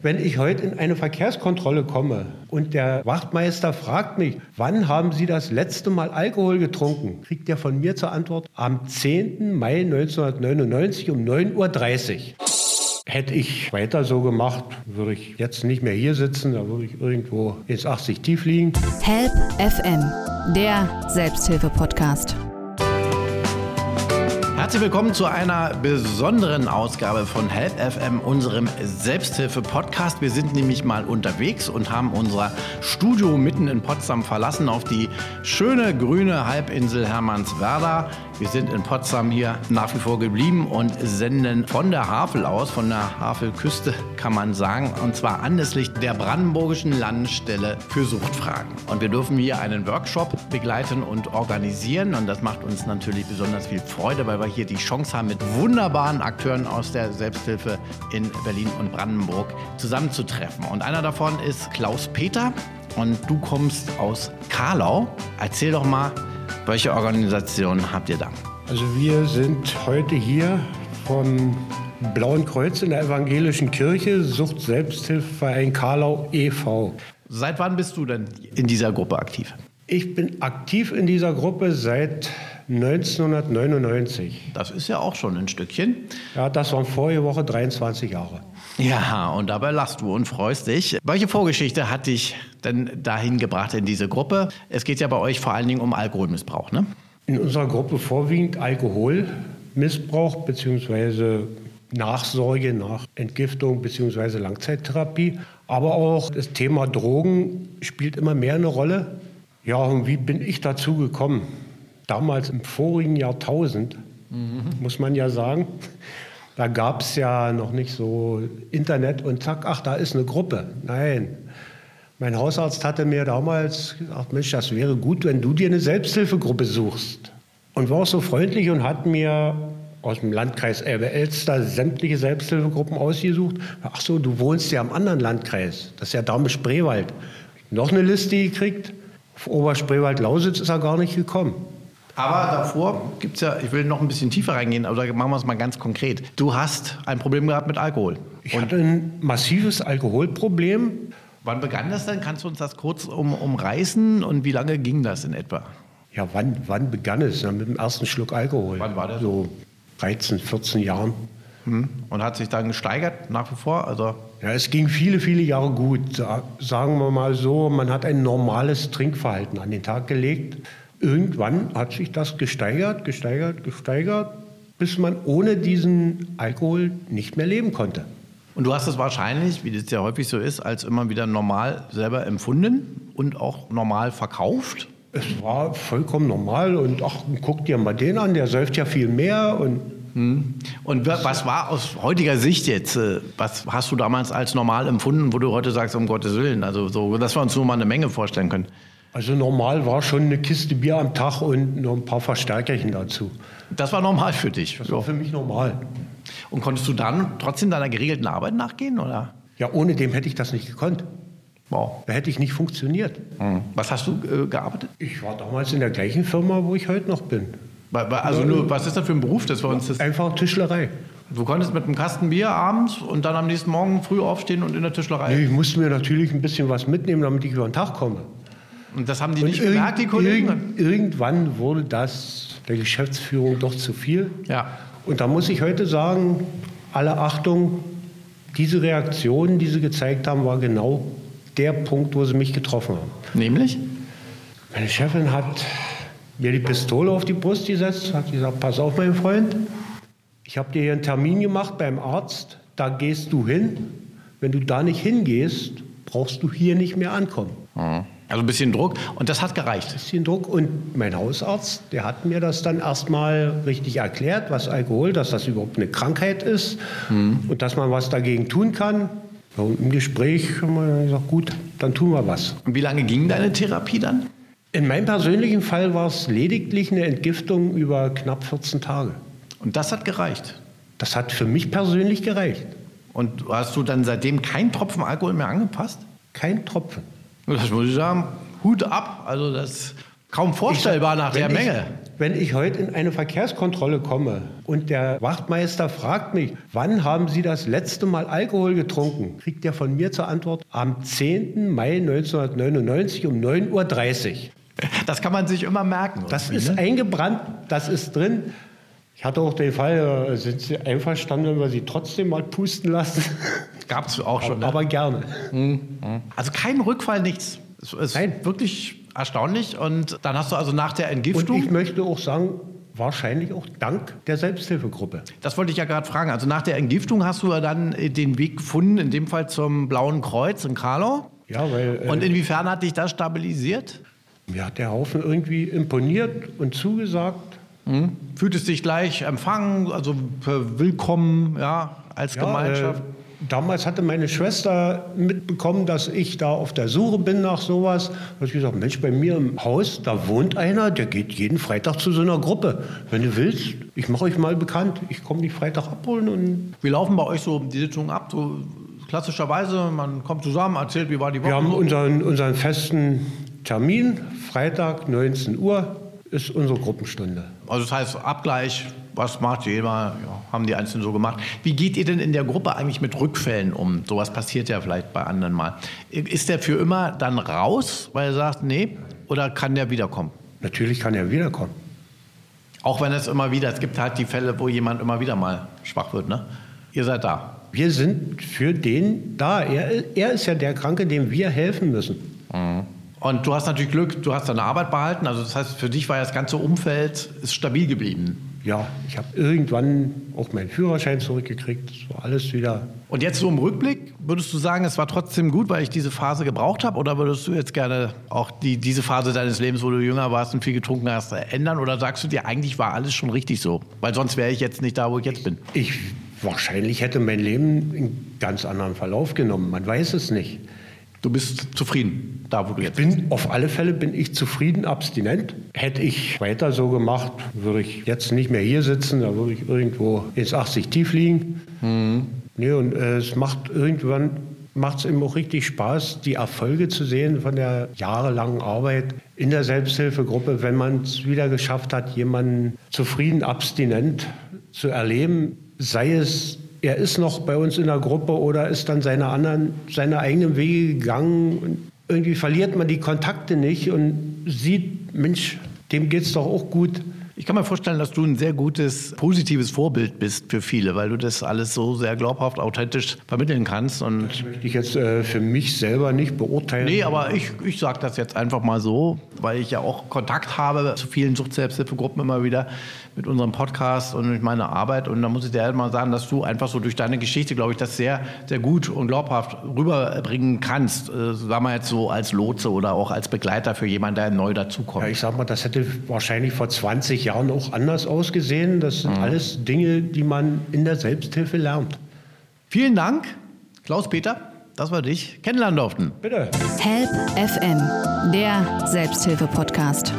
Wenn ich heute in eine Verkehrskontrolle komme und der Wachtmeister fragt mich, wann haben Sie das letzte Mal Alkohol getrunken, kriegt er von mir zur Antwort am 10. Mai 1999 um 9.30 Uhr. Hätte ich weiter so gemacht, würde ich jetzt nicht mehr hier sitzen, da würde ich irgendwo ins 80 tief liegen. Help FM, der Selbsthilfe-Podcast. Herzlich willkommen zu einer besonderen Ausgabe von Help FM, unserem Selbsthilfe-Podcast. Wir sind nämlich mal unterwegs und haben unser Studio mitten in Potsdam verlassen auf die schöne grüne Halbinsel Hermannswerda. Wir sind in Potsdam hier nach wie vor geblieben und senden von der Havel aus, von der Havelküste kann man sagen, und zwar anlässlich der Brandenburgischen Landesstelle für Suchtfragen. Und wir dürfen hier einen Workshop begleiten und organisieren und das macht uns natürlich besonders viel Freude, weil wir hier die Chance haben, mit wunderbaren Akteuren aus der Selbsthilfe in Berlin und Brandenburg zusammenzutreffen. Und einer davon ist Klaus Peter und du kommst aus Karlau. Erzähl doch mal, welche Organisation habt ihr da? Also wir sind heute hier vom Blauen Kreuz in der Evangelischen Kirche, Sucht Selbsthilfeverein Karlau e.V. Seit wann bist du denn in dieser Gruppe aktiv? Ich bin aktiv in dieser Gruppe seit 1999. Das ist ja auch schon ein Stückchen. Ja, das waren vorige Woche 23 Jahre. Ja, und dabei lachst du und freust dich. Welche Vorgeschichte hat dich denn dahin gebracht in diese Gruppe? Es geht ja bei euch vor allen Dingen um Alkoholmissbrauch, ne? In unserer Gruppe vorwiegend Alkoholmissbrauch bzw. Nachsorge nach Entgiftung bzw. Langzeittherapie. Aber auch das Thema Drogen spielt immer mehr eine Rolle. Ja, und wie bin ich dazu gekommen? Damals im vorigen Jahrtausend, mhm. muss man ja sagen, da gab es ja noch nicht so Internet und zack, ach, da ist eine Gruppe. Nein. Mein Hausarzt hatte mir damals gesagt, Mensch, das wäre gut, wenn du dir eine Selbsthilfegruppe suchst. Und war auch so freundlich und hat mir aus dem Landkreis Elbe-Elster sämtliche Selbsthilfegruppen ausgesucht. Ach so, du wohnst ja im anderen Landkreis. Das ist ja Dahme-Spreewald. Noch eine Liste gekriegt. Auf Oberspreewald-Lausitz ist er gar nicht gekommen. Aber davor gibt es ja, ich will noch ein bisschen tiefer reingehen, aber da machen wir es mal ganz konkret. Du hast ein Problem gehabt mit Alkohol. Ich hatte ein massives Alkoholproblem. Wann begann das denn? Kannst du uns das kurz um, umreißen und wie lange ging das in etwa? Ja, wann, wann begann es? Ja, mit dem ersten Schluck Alkohol. Wann war das? So 13, 14 Jahren. Hm. Und hat sich dann gesteigert nach wie vor? Also ja, es ging viele, viele Jahre gut. Sagen wir mal so, man hat ein normales Trinkverhalten an den Tag gelegt irgendwann hat sich das gesteigert, gesteigert, gesteigert, bis man ohne diesen Alkohol nicht mehr leben konnte. Und du hast es wahrscheinlich, wie das ja häufig so ist, als immer wieder normal selber empfunden und auch normal verkauft? Es war vollkommen normal und ach, guck dir mal den an, der säuft ja viel mehr und hm. und was war aus heutiger Sicht jetzt, äh, was hast du damals als normal empfunden, wo du heute sagst, um Gottes Willen, also so, dass wir uns nur mal eine Menge vorstellen können? Also normal war schon eine Kiste Bier am Tag und noch ein paar Verstärkerchen dazu. Das war normal für dich? Das war für mich normal. Und konntest du dann trotzdem deiner geregelten Arbeit nachgehen? Oder? Ja, ohne dem hätte ich das nicht gekonnt. Wow. Da hätte ich nicht funktioniert. Mhm. Was hast du äh, gearbeitet? Ich war damals in der gleichen Firma, wo ich heute noch bin. Also nur, was ist das für ein Beruf? Das war uns das Einfach Tischlerei. Du konntest mit einem Kasten Bier abends und dann am nächsten Morgen früh aufstehen und in der Tischlerei? Nee, ich musste mir natürlich ein bisschen was mitnehmen, damit ich über den Tag komme. Und das haben die und nicht gemerkt, die Kollegen? irgendwann wurde das der Geschäftsführung doch zu viel. Ja. Und da muss ich heute sagen, alle Achtung, diese Reaktion, die sie gezeigt haben, war genau der Punkt, wo sie mich getroffen haben. Nämlich? Meine Chefin hat mir die Pistole auf die Brust gesetzt, hat gesagt, pass auf, mein Freund, ich habe dir hier einen Termin gemacht beim Arzt, da gehst du hin. Wenn du da nicht hingehst, brauchst du hier nicht mehr ankommen. Mhm. Also ein bisschen Druck und das hat gereicht. Ein bisschen Druck und mein Hausarzt, der hat mir das dann erstmal richtig erklärt, was Alkohol, dass das überhaupt eine Krankheit ist mhm. und dass man was dagegen tun kann. Und im Gespräch haben wir gesagt, gut, dann tun wir was. Und wie lange ging deine Therapie dann? In meinem persönlichen Fall war es lediglich eine Entgiftung über knapp 14 Tage. Und das hat gereicht? Das hat für mich persönlich gereicht. Und hast du dann seitdem keinen Tropfen Alkohol mehr angepasst? Kein Tropfen. Das muss ich sagen, Hut ab. Also das Kaum vorstellbar Ich nach der ich- Menge. Wenn ich heute in eine Verkehrskontrolle komme und der Wachtmeister fragt mich, wann haben Sie das letzte Mal Alkohol getrunken, kriegt er von mir zur Antwort am 10. Mai 1999 um 9.30 Uhr. Das kann man sich immer merken. Das ist ne? eingebrannt, das ist drin. Ich hatte auch den Fall, äh, sind Sie einverstanden, wenn wir Sie trotzdem mal pusten lassen? Gab's auch schon. Ne? Aber gerne. Also kein Rückfall, nichts. Es ist Nein. wirklich erstaunlich. Und dann hast du also nach der Und Entgiftung. ich möchte auch sagen, wahrscheinlich auch dank der Selbsthilfegruppe. Das wollte ich ja gerade fragen. Also nach der Entgiftung hast du ja dann äh, den Weg gefunden, in dem Fall zum Blauen Kreuz in Karlau. Ja, weil äh, Und inwiefern hat dich das stabilisiert? mir hat der Haufen irgendwie imponiert und zugesagt. Fühltest dich gleich empfangen, also willkommen, ja, als Ja, Gemeinschaft? Äh, damals hatte meine Schwester mitbekommen, dass ich da auf der Suche bin nach sowas. Da habe ich gesagt, Mensch, bei mir im Haus, da wohnt einer, der geht jeden Freitag zu so einer Gruppe. Wenn du willst, ich mache euch mal bekannt. Ich komme dich Freitag abholen und Wie laufen bei euch so die Sitzungen ab? So klassischerweise, man kommt zusammen, erzählt, wie war die Woche. wir haben unseren, unseren festen Termin. Freitag, 19 Uhr ist unsere Gruppenstunde. Also das heißt Abgleich, was macht jeder, ja, haben die Einzelnen so gemacht. Wie geht ihr denn in der Gruppe eigentlich mit Rückfällen um? Sowas passiert ja vielleicht bei anderen mal. Ist der für immer dann raus, weil er sagt, nee, oder kann der wiederkommen? Natürlich kann er wiederkommen. Auch wenn es immer wieder, es gibt halt die Fälle, wo jemand immer wieder mal schwach wird, ne? Ihr seid da. Wir sind für den da. Er, er ist ja der Kranke, dem wir helfen müssen. Und du hast natürlich Glück, du hast deine Arbeit behalten. Also das heißt, für dich war ja das ganze Umfeld ist stabil geblieben. Ja, ich habe irgendwann auch meinen Führerschein zurückgekriegt. Das war alles wieder. Und jetzt so im Rückblick, würdest du sagen, es war trotzdem gut, weil ich diese Phase gebraucht habe? Oder würdest du jetzt gerne auch die, diese Phase deines Lebens, wo du jünger warst und viel getrunken hast, ändern? Oder sagst du dir, eigentlich war alles schon richtig so? Weil sonst wäre ich jetzt nicht da, wo ich jetzt bin. Ich wahrscheinlich hätte mein Leben einen ganz anderen Verlauf genommen. Man weiß es nicht. Du bist zufrieden, da wo du jetzt bist. Auf alle Fälle bin ich zufrieden, abstinent. Hätte ich weiter so gemacht, würde ich jetzt nicht mehr hier sitzen, da würde ich irgendwo ins 80 tief liegen. Nee, und äh, es macht irgendwann macht es eben auch richtig Spaß, die Erfolge zu sehen von der jahrelangen Arbeit in der Selbsthilfegruppe, wenn man es wieder geschafft hat, jemanden zufrieden, abstinent zu erleben, sei es er ist noch bei uns in der Gruppe oder ist dann seine anderen, seine eigenen Wege gegangen. Und irgendwie verliert man die Kontakte nicht und sieht, Mensch, dem geht's doch auch gut. Ich kann mir vorstellen, dass du ein sehr gutes, positives Vorbild bist für viele, weil du das alles so sehr glaubhaft, authentisch vermitteln kannst. Und Möchte ich jetzt äh, für mich selber nicht beurteilen. Nee, aber ich, ich sage das jetzt einfach mal so, weil ich ja auch Kontakt habe zu vielen Sucht-Selbsthilfegruppen immer wieder mit unserem Podcast und mit meiner Arbeit. Und da muss ich dir halt mal sagen, dass du einfach so durch deine Geschichte, glaube ich, das sehr, sehr gut und glaubhaft rüberbringen kannst. Äh, sagen wir jetzt so als Lotse oder auch als Begleiter für jemanden, der neu dazukommt. Ja, ich sag mal, das hätte wahrscheinlich vor 20 Jahren auch anders ausgesehen. Das sind alles Dinge, die man in der Selbsthilfe lernt. Vielen Dank, Klaus-Peter, dass wir dich kennenlernen durften. Bitte. Help FM, der Selbsthilfe-Podcast.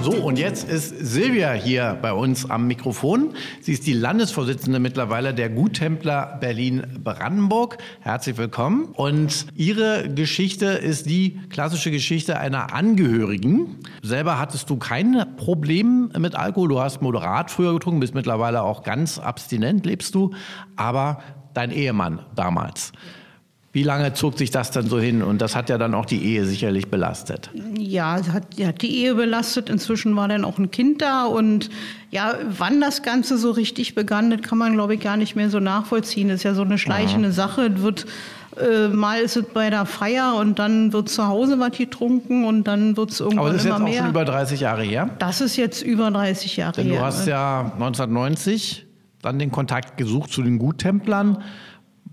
So, und jetzt ist Silvia hier bei uns am Mikrofon. Sie ist die Landesvorsitzende mittlerweile der Guttempler Berlin-Brandenburg. Herzlich willkommen. Und ihre Geschichte ist die klassische Geschichte einer Angehörigen. Selber hattest du kein Problem mit Alkohol. Du hast moderat früher getrunken, bist mittlerweile auch ganz abstinent, lebst du. Aber dein Ehemann damals. Wie lange zog sich das dann so hin? Und das hat ja dann auch die Ehe sicherlich belastet. Ja, hat, ja, die Ehe belastet. Inzwischen war dann auch ein Kind da. Und ja, wann das Ganze so richtig begann, das kann man, glaube ich, gar nicht mehr so nachvollziehen. Das ist ja so eine schleichende Sache. Es Wird, äh, mal ist es bei der Feier und dann wird zu Hause was getrunken und dann wird es irgendwann Aber das ist jetzt auch mehr. schon über 30 Jahre her. das ist jetzt über 30 Jahre Denn her. du hast ja 1990 dann den Kontakt gesucht zu den Guttemplern,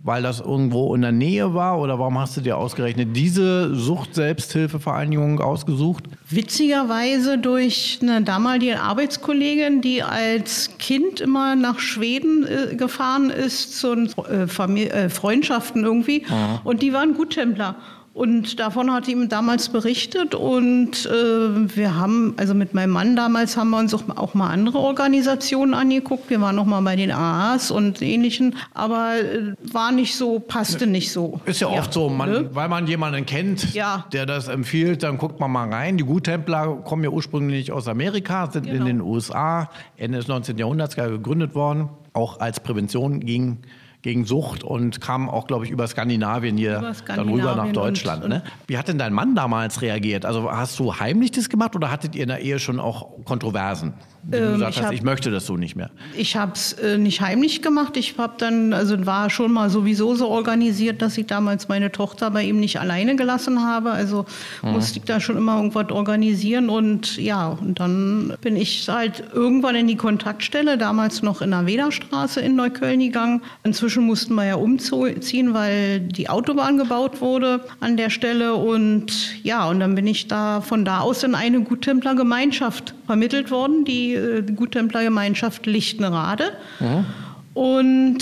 weil das irgendwo in der Nähe war? Oder warum hast du dir ausgerechnet diese Sucht-Selbsthilfevereinigung ausgesucht? Witzigerweise durch eine damalige Arbeitskollegin, die als Kind immer nach Schweden äh, gefahren ist zu äh, äh, Freundschaften irgendwie. Und die waren Guttempler. Und davon hat ihm damals berichtet und äh, wir haben, also mit meinem Mann damals haben wir uns auch, auch mal andere Organisationen angeguckt. Wir waren noch mal bei den AAs und ähnlichen, aber äh, war nicht so, passte nicht so. Ist ja, ja oft so, man, ne? weil man jemanden kennt, ja. der das empfiehlt, dann guckt man mal rein. Die Guttempler kommen ja ursprünglich aus Amerika, sind genau. in den USA Ende des 19. Jahrhunderts gegründet worden, auch als Prävention gegen gegen Sucht und kam auch, glaube ich, über Skandinavien hier über Skandinavien dann rüber nach Deutschland. Und, ne? Wie hat denn dein Mann damals reagiert? Also hast du heimlich das gemacht oder hattet ihr in der Ehe schon auch Kontroversen? Wie ähm, du gesagt ich hast, hab, ich möchte das so nicht mehr. Ich habe es äh, nicht heimlich gemacht. Ich habe dann, also war schon mal sowieso so organisiert, dass ich damals meine Tochter bei ihm nicht alleine gelassen habe. Also mhm. musste ich da schon immer irgendwas organisieren. Und ja, und dann bin ich halt irgendwann in die Kontaktstelle, damals noch in der Wederstraße in Neukölln gegangen. Inzwischen mussten wir ja umziehen, weil die Autobahn gebaut wurde an der Stelle. Und ja, und dann bin ich da von da aus in eine Guttempler-Gemeinschaft vermittelt worden, die äh, Guttemplergemeinschaft Lichtenrade. Mhm. Und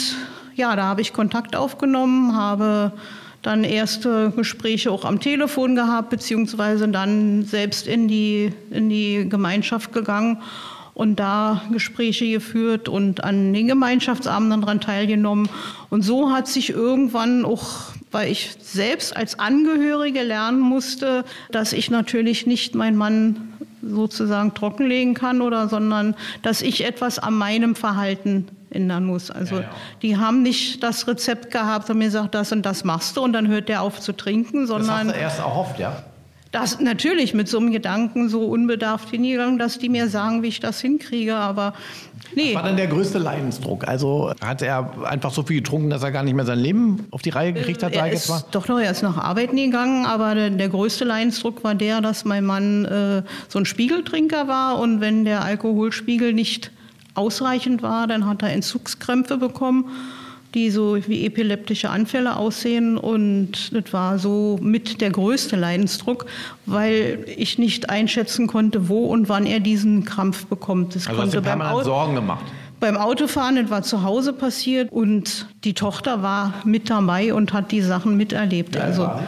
ja, da habe ich Kontakt aufgenommen, habe dann erste Gespräche auch am Telefon gehabt, beziehungsweise dann selbst in die, in die Gemeinschaft gegangen und da Gespräche geführt und an den Gemeinschaftsabenden daran teilgenommen. Und so hat sich irgendwann auch, weil ich selbst als Angehörige lernen musste, dass ich natürlich nicht meinen Mann sozusagen trockenlegen kann oder sondern dass ich etwas an meinem Verhalten ändern muss. Also ja, ja. die haben nicht das Rezept gehabt und mir gesagt, das und das machst du und dann hört der auf zu trinken, sondern das hast du erst erhofft, ja? Das natürlich mit so einem Gedanken so unbedarft hingegangen, dass die mir sagen, wie ich das hinkriege, aber Nee. Was war denn der größte Leidensdruck? Also hat er einfach so viel getrunken, dass er gar nicht mehr sein Leben auf die Reihe gekriegt hat? Er ist mal? doch noch, er ist nach Arbeiten gegangen, aber der, der größte Leidensdruck war der, dass mein Mann äh, so ein Spiegeltrinker war und wenn der Alkoholspiegel nicht ausreichend war, dann hat er Entzugskrämpfe bekommen die so wie epileptische Anfälle aussehen. Und das war so mit der größte Leidensdruck, weil ich nicht einschätzen konnte, wo und wann er diesen Krampf bekommt. Das also konnte hast du Auto Sorgen gemacht? Beim Autofahren, das war zu Hause passiert und die Tochter war mit dabei und hat die Sachen miterlebt. Ja, also war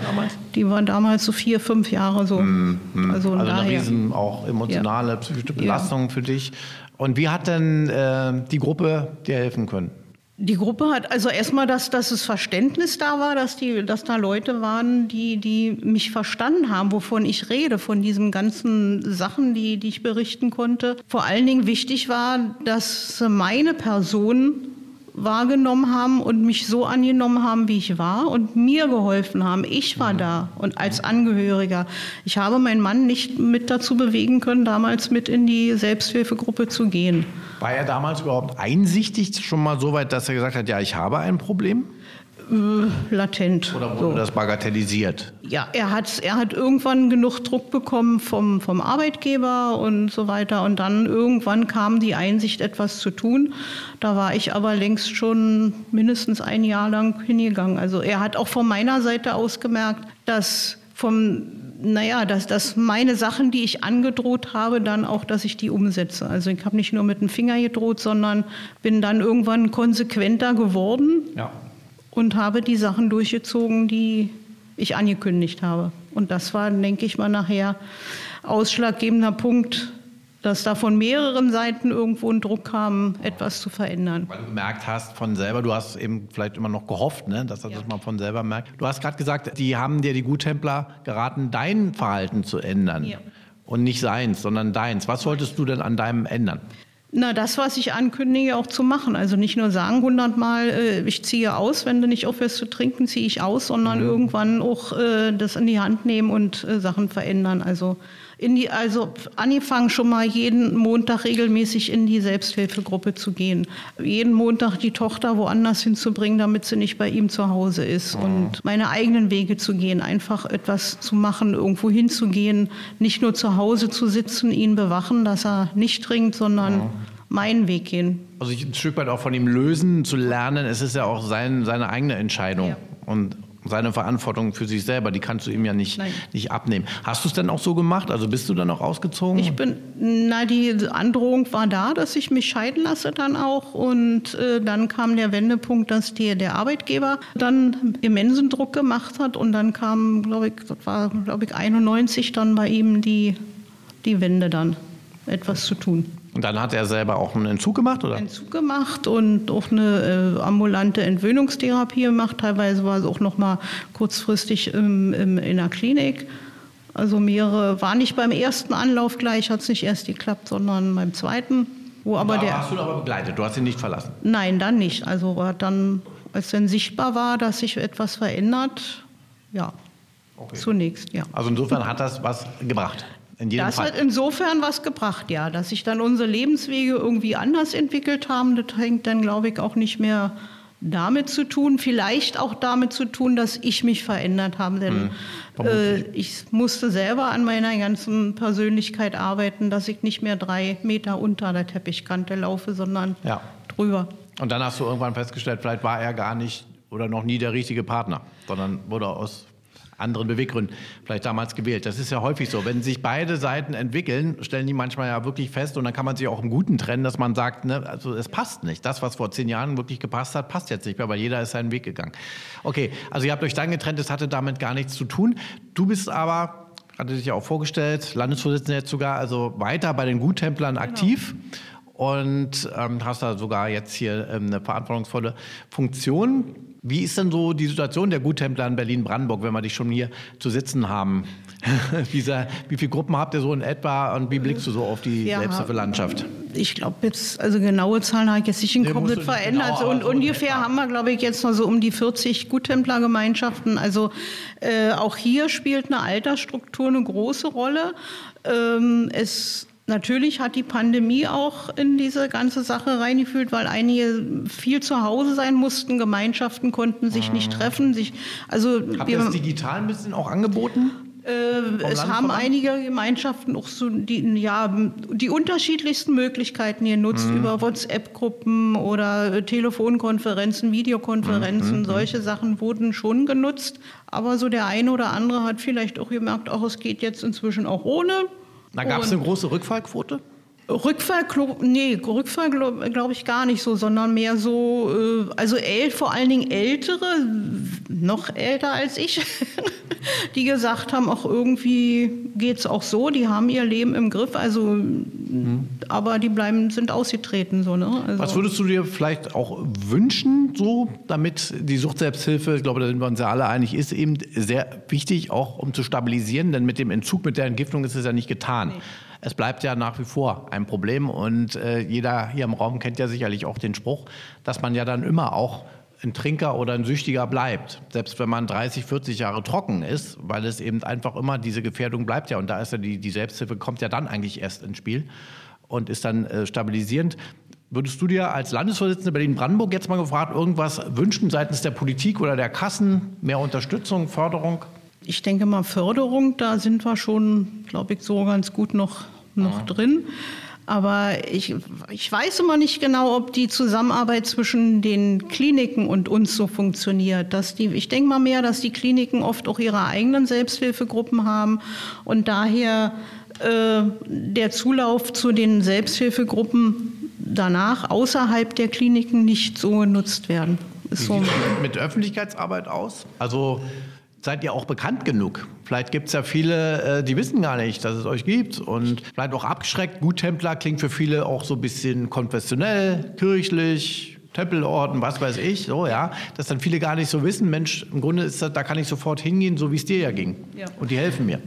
die waren damals so vier, fünf Jahre so. Mm, mm. Also, also daher, eine riesen auch emotionale, ja. psychische Belastung ja. für dich. Und wie hat denn äh, die Gruppe dir helfen können? Die Gruppe hat also erstmal, dass, dass das Verständnis da war, dass, die, dass da Leute waren, die, die mich verstanden haben, wovon ich rede, von diesen ganzen Sachen, die, die ich berichten konnte. Vor allen Dingen wichtig war, dass meine Person wahrgenommen haben und mich so angenommen haben, wie ich war und mir geholfen haben. Ich war da und als Angehöriger. Ich habe meinen Mann nicht mit dazu bewegen können, damals mit in die Selbsthilfegruppe zu gehen. War er damals überhaupt einsichtig schon mal so weit, dass er gesagt hat, ja, ich habe ein Problem? Äh, latent. Oder wurde so. das bagatellisiert? Ja, er hat, er hat irgendwann genug Druck bekommen vom, vom Arbeitgeber und so weiter. Und dann irgendwann kam die Einsicht, etwas zu tun. Da war ich aber längst schon mindestens ein Jahr lang hingegangen. Also er hat auch von meiner Seite aus gemerkt, dass vom naja, dass, dass meine Sachen, die ich angedroht habe, dann auch, dass ich die umsetze. Also ich habe nicht nur mit dem Finger gedroht, sondern bin dann irgendwann konsequenter geworden. Ja und habe die Sachen durchgezogen, die ich angekündigt habe. Und das war, denke ich mal, nachher ausschlaggebender Punkt, dass da von mehreren Seiten irgendwo ein Druck kam, etwas zu verändern. Weil du gemerkt hast von selber, du hast eben vielleicht immer noch gehofft, ne, dass er ja. das mal von selber merkt. Du hast gerade gesagt, die haben dir die Guttempler geraten, dein Verhalten zu ändern. Ja. Und nicht seins, sondern deins. Was solltest du denn an deinem ändern? Na, das, was ich ankündige, auch zu machen. Also nicht nur sagen hundertmal, äh, ich ziehe aus, wenn du nicht aufhörst zu trinken, ziehe ich aus, sondern mhm. irgendwann auch äh, das in die Hand nehmen und äh, Sachen verändern. Also in die, also angefangen schon mal jeden Montag regelmäßig in die Selbsthilfegruppe zu gehen. Jeden Montag die Tochter woanders hinzubringen, damit sie nicht bei ihm zu Hause ist. Mhm. Und meine eigenen Wege zu gehen, einfach etwas zu machen, irgendwo hinzugehen, nicht nur zu Hause zu sitzen, ihn bewachen, dass er nicht trinkt, sondern mhm. meinen Weg gehen. Also ein Stück weit auch von ihm lösen, zu lernen, es ist ja auch sein, seine eigene Entscheidung. Ja. Und seine Verantwortung für sich selber, die kannst du ihm ja nicht, nicht abnehmen. Hast du es denn auch so gemacht? Also bist du dann auch ausgezogen? Ich bin, na, die Androhung war da, dass ich mich scheiden lasse dann auch. Und äh, dann kam der Wendepunkt, dass die, der Arbeitgeber dann immensen Druck gemacht hat. Und dann kam, glaube ich, das war, glaube ich, 91 dann bei ihm die, die Wende dann, etwas zu tun. Und dann hat er selber auch einen Entzug gemacht, oder? Entzug gemacht und auch eine äh, ambulante Entwöhnungstherapie gemacht. Teilweise war es auch noch mal kurzfristig im, im, in der Klinik. Also mehrere, war nicht beim ersten Anlauf gleich, hat es nicht erst geklappt, sondern beim zweiten. Wo aber da der, hast du ihn aber begleitet, du hast ihn nicht verlassen. Nein, dann nicht. Also war dann, als dann sichtbar war, dass sich etwas verändert, ja, okay. zunächst, ja. Also insofern hat das was gebracht. In jedem das Fall. hat insofern was gebracht, ja. Dass sich dann unsere Lebenswege irgendwie anders entwickelt haben, das hängt dann, glaube ich, auch nicht mehr damit zu tun, vielleicht auch damit zu tun, dass ich mich verändert habe. Denn hm, äh, ich musste selber an meiner ganzen Persönlichkeit arbeiten, dass ich nicht mehr drei Meter unter der Teppichkante laufe, sondern ja. drüber. Und dann hast du irgendwann festgestellt, vielleicht war er gar nicht oder noch nie der richtige Partner, sondern wurde aus anderen Beweggründen vielleicht damals gewählt. Das ist ja häufig so. Wenn sich beide Seiten entwickeln, stellen die manchmal ja wirklich fest und dann kann man sich auch im Guten trennen, dass man sagt, ne, also es passt nicht. Das, was vor zehn Jahren wirklich gepasst hat, passt jetzt nicht mehr, weil jeder ist seinen Weg gegangen. Okay, also ihr habt euch dann getrennt, das hatte damit gar nichts zu tun. Du bist aber, hatte dich ja auch vorgestellt, Landesvorsitzender jetzt sogar, also weiter bei den Guttemplern genau. aktiv und ähm, hast da sogar jetzt hier ähm, eine verantwortungsvolle Funktion. Wie ist denn so die Situation der Guttempler in Berlin-Brandenburg, wenn wir dich schon hier zu sitzen haben? wie, wie viele Gruppen habt ihr so in etwa und wie blickst du so auf die ja, Selbsthilfelandschaft? Ich glaube jetzt, also genaue Zahlen habe ich jetzt nicht im Kopf nee, verändert. Genau, und so ungefähr haben wir, glaube ich, jetzt noch so um die 40 Guttemplergemeinschaften. Also äh, auch hier spielt eine Altersstruktur eine große Rolle. Ähm, es Natürlich hat die Pandemie auch in diese ganze Sache reingefühlt, weil einige viel zu Hause sein mussten, Gemeinschaften konnten sich nicht mhm. treffen. Sich, also Habt ihr das digital ein bisschen auch angeboten? Äh, es haben einige Gemeinschaften auch so die, ja, die unterschiedlichsten Möglichkeiten genutzt mhm. über WhatsApp-Gruppen oder Telefonkonferenzen, Videokonferenzen. Mhm. Solche Sachen wurden schon genutzt. Aber so der eine oder andere hat vielleicht auch gemerkt, auch es geht jetzt inzwischen auch ohne. Da gab es eine große Rückfallquote? Rückfall, nee, Rückfall glaube glaub ich gar nicht so, sondern mehr so, äh, also äl, vor allen Dingen Ältere, noch älter als ich, die gesagt haben, auch irgendwie geht es auch so, die haben ihr Leben im Griff, also, mhm. aber die bleiben, sind ausgetreten. So, ne? Also. Was würdest du dir vielleicht auch wünschen, so, damit die Suchtselbsthilfe, ich glaube, da sind wir uns ja alle einig, ist eben sehr wichtig, auch um zu stabilisieren, denn mit dem Entzug, mit der Entgiftung ist es ja nicht getan. Nee es bleibt ja nach wie vor ein Problem. Und äh, jeder hier im Raum kennt ja sicherlich auch den Spruch, dass man ja dann immer auch ein Trinker oder ein Süchtiger bleibt, selbst wenn man 30, 40 Jahre trocken ist, weil es eben einfach immer diese Gefährdung bleibt ja. Und da ist ja die, die Selbsthilfe kommt ja dann eigentlich erst ins Spiel und ist dann äh, stabilisierend. Würdest du dir als Landesvorsitzende Berlin-Brandenburg jetzt mal gefragt, irgendwas wünschen seitens der Politik oder der Kassen? Mehr Unterstützung, Förderung? Ich denke mal, Förderung, da sind wir schon, glaube ich, so ganz gut noch noch ja. drin. Aber ich, ich weiß immer nicht genau, ob die Zusammenarbeit zwischen den Kliniken und uns so funktioniert. Dass die, ich denke mal mehr, dass die Kliniken oft auch ihre eigenen Selbsthilfegruppen haben und daher äh, der Zulauf zu den Selbsthilfegruppen danach außerhalb der Kliniken nicht so genutzt werden. Ist Wie so. sieht es mit Öffentlichkeitsarbeit aus? Also seid ihr auch bekannt genug? Vielleicht gibt es ja viele, äh, die wissen gar nicht, dass es euch gibt und vielleicht auch abgeschreckt. Guttempler klingt für viele auch so ein bisschen konfessionell, kirchlich, Tempelorden, was weiß ich, so ja, dass dann viele gar nicht so wissen, Mensch, im Grunde ist das, da kann ich sofort hingehen, so wie es dir ja ging. Ja. Und die helfen mir.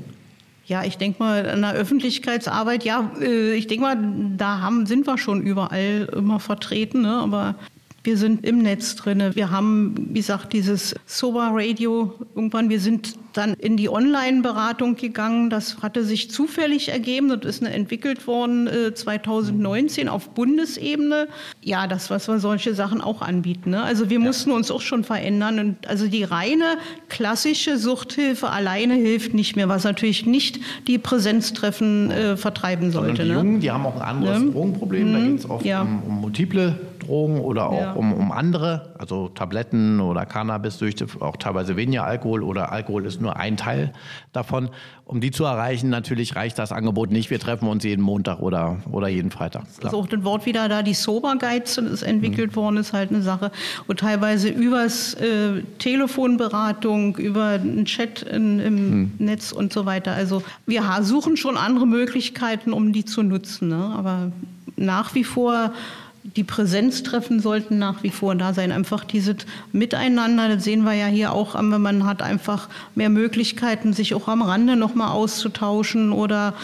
Ja, ich denke mal, in der Öffentlichkeitsarbeit, ja, äh, ich denke mal, da haben, sind wir schon überall immer vertreten, ne? aber wir sind im Netz drin. Wir haben, wie gesagt, dieses Sober Radio. Irgendwann, wir sind dann in die Online-Beratung gegangen. Das hatte sich zufällig ergeben. Das ist entwickelt worden äh, 2019 auf Bundesebene. Ja, das, was wir solche Sachen auch anbieten. Ne? Also wir ja. mussten uns auch schon verändern. Und also die reine klassische Suchthilfe alleine hilft nicht mehr, was natürlich nicht die Präsenztreffen äh, vertreiben sollte. die ne? Jungen, die haben auch ein anderes ne? Drogenproblem. Mhm. Da geht es oft ja. um, um multiple Drogen oder auch ja. um, um andere, also Tabletten oder Cannabis-Süchte, auch teilweise weniger Alkohol oder Alkohol ist nur ein Teil davon. Um die zu erreichen, natürlich reicht das Angebot nicht. Wir treffen uns jeden Montag oder, oder jeden Freitag. Klar. Also auch das Wort wieder da, die Sober Guides ist entwickelt mhm. worden, ist halt eine Sache. Und teilweise übers äh, Telefonberatung, über einen Chat in, im mhm. Netz und so weiter. Also wir suchen schon andere Möglichkeiten, um die zu nutzen. Ne? Aber nach wie vor die Präsenztreffen sollten nach wie vor da sein. Einfach dieses Miteinander, das sehen wir ja hier auch, man hat einfach mehr Möglichkeiten, sich auch am Rande nochmal auszutauschen oder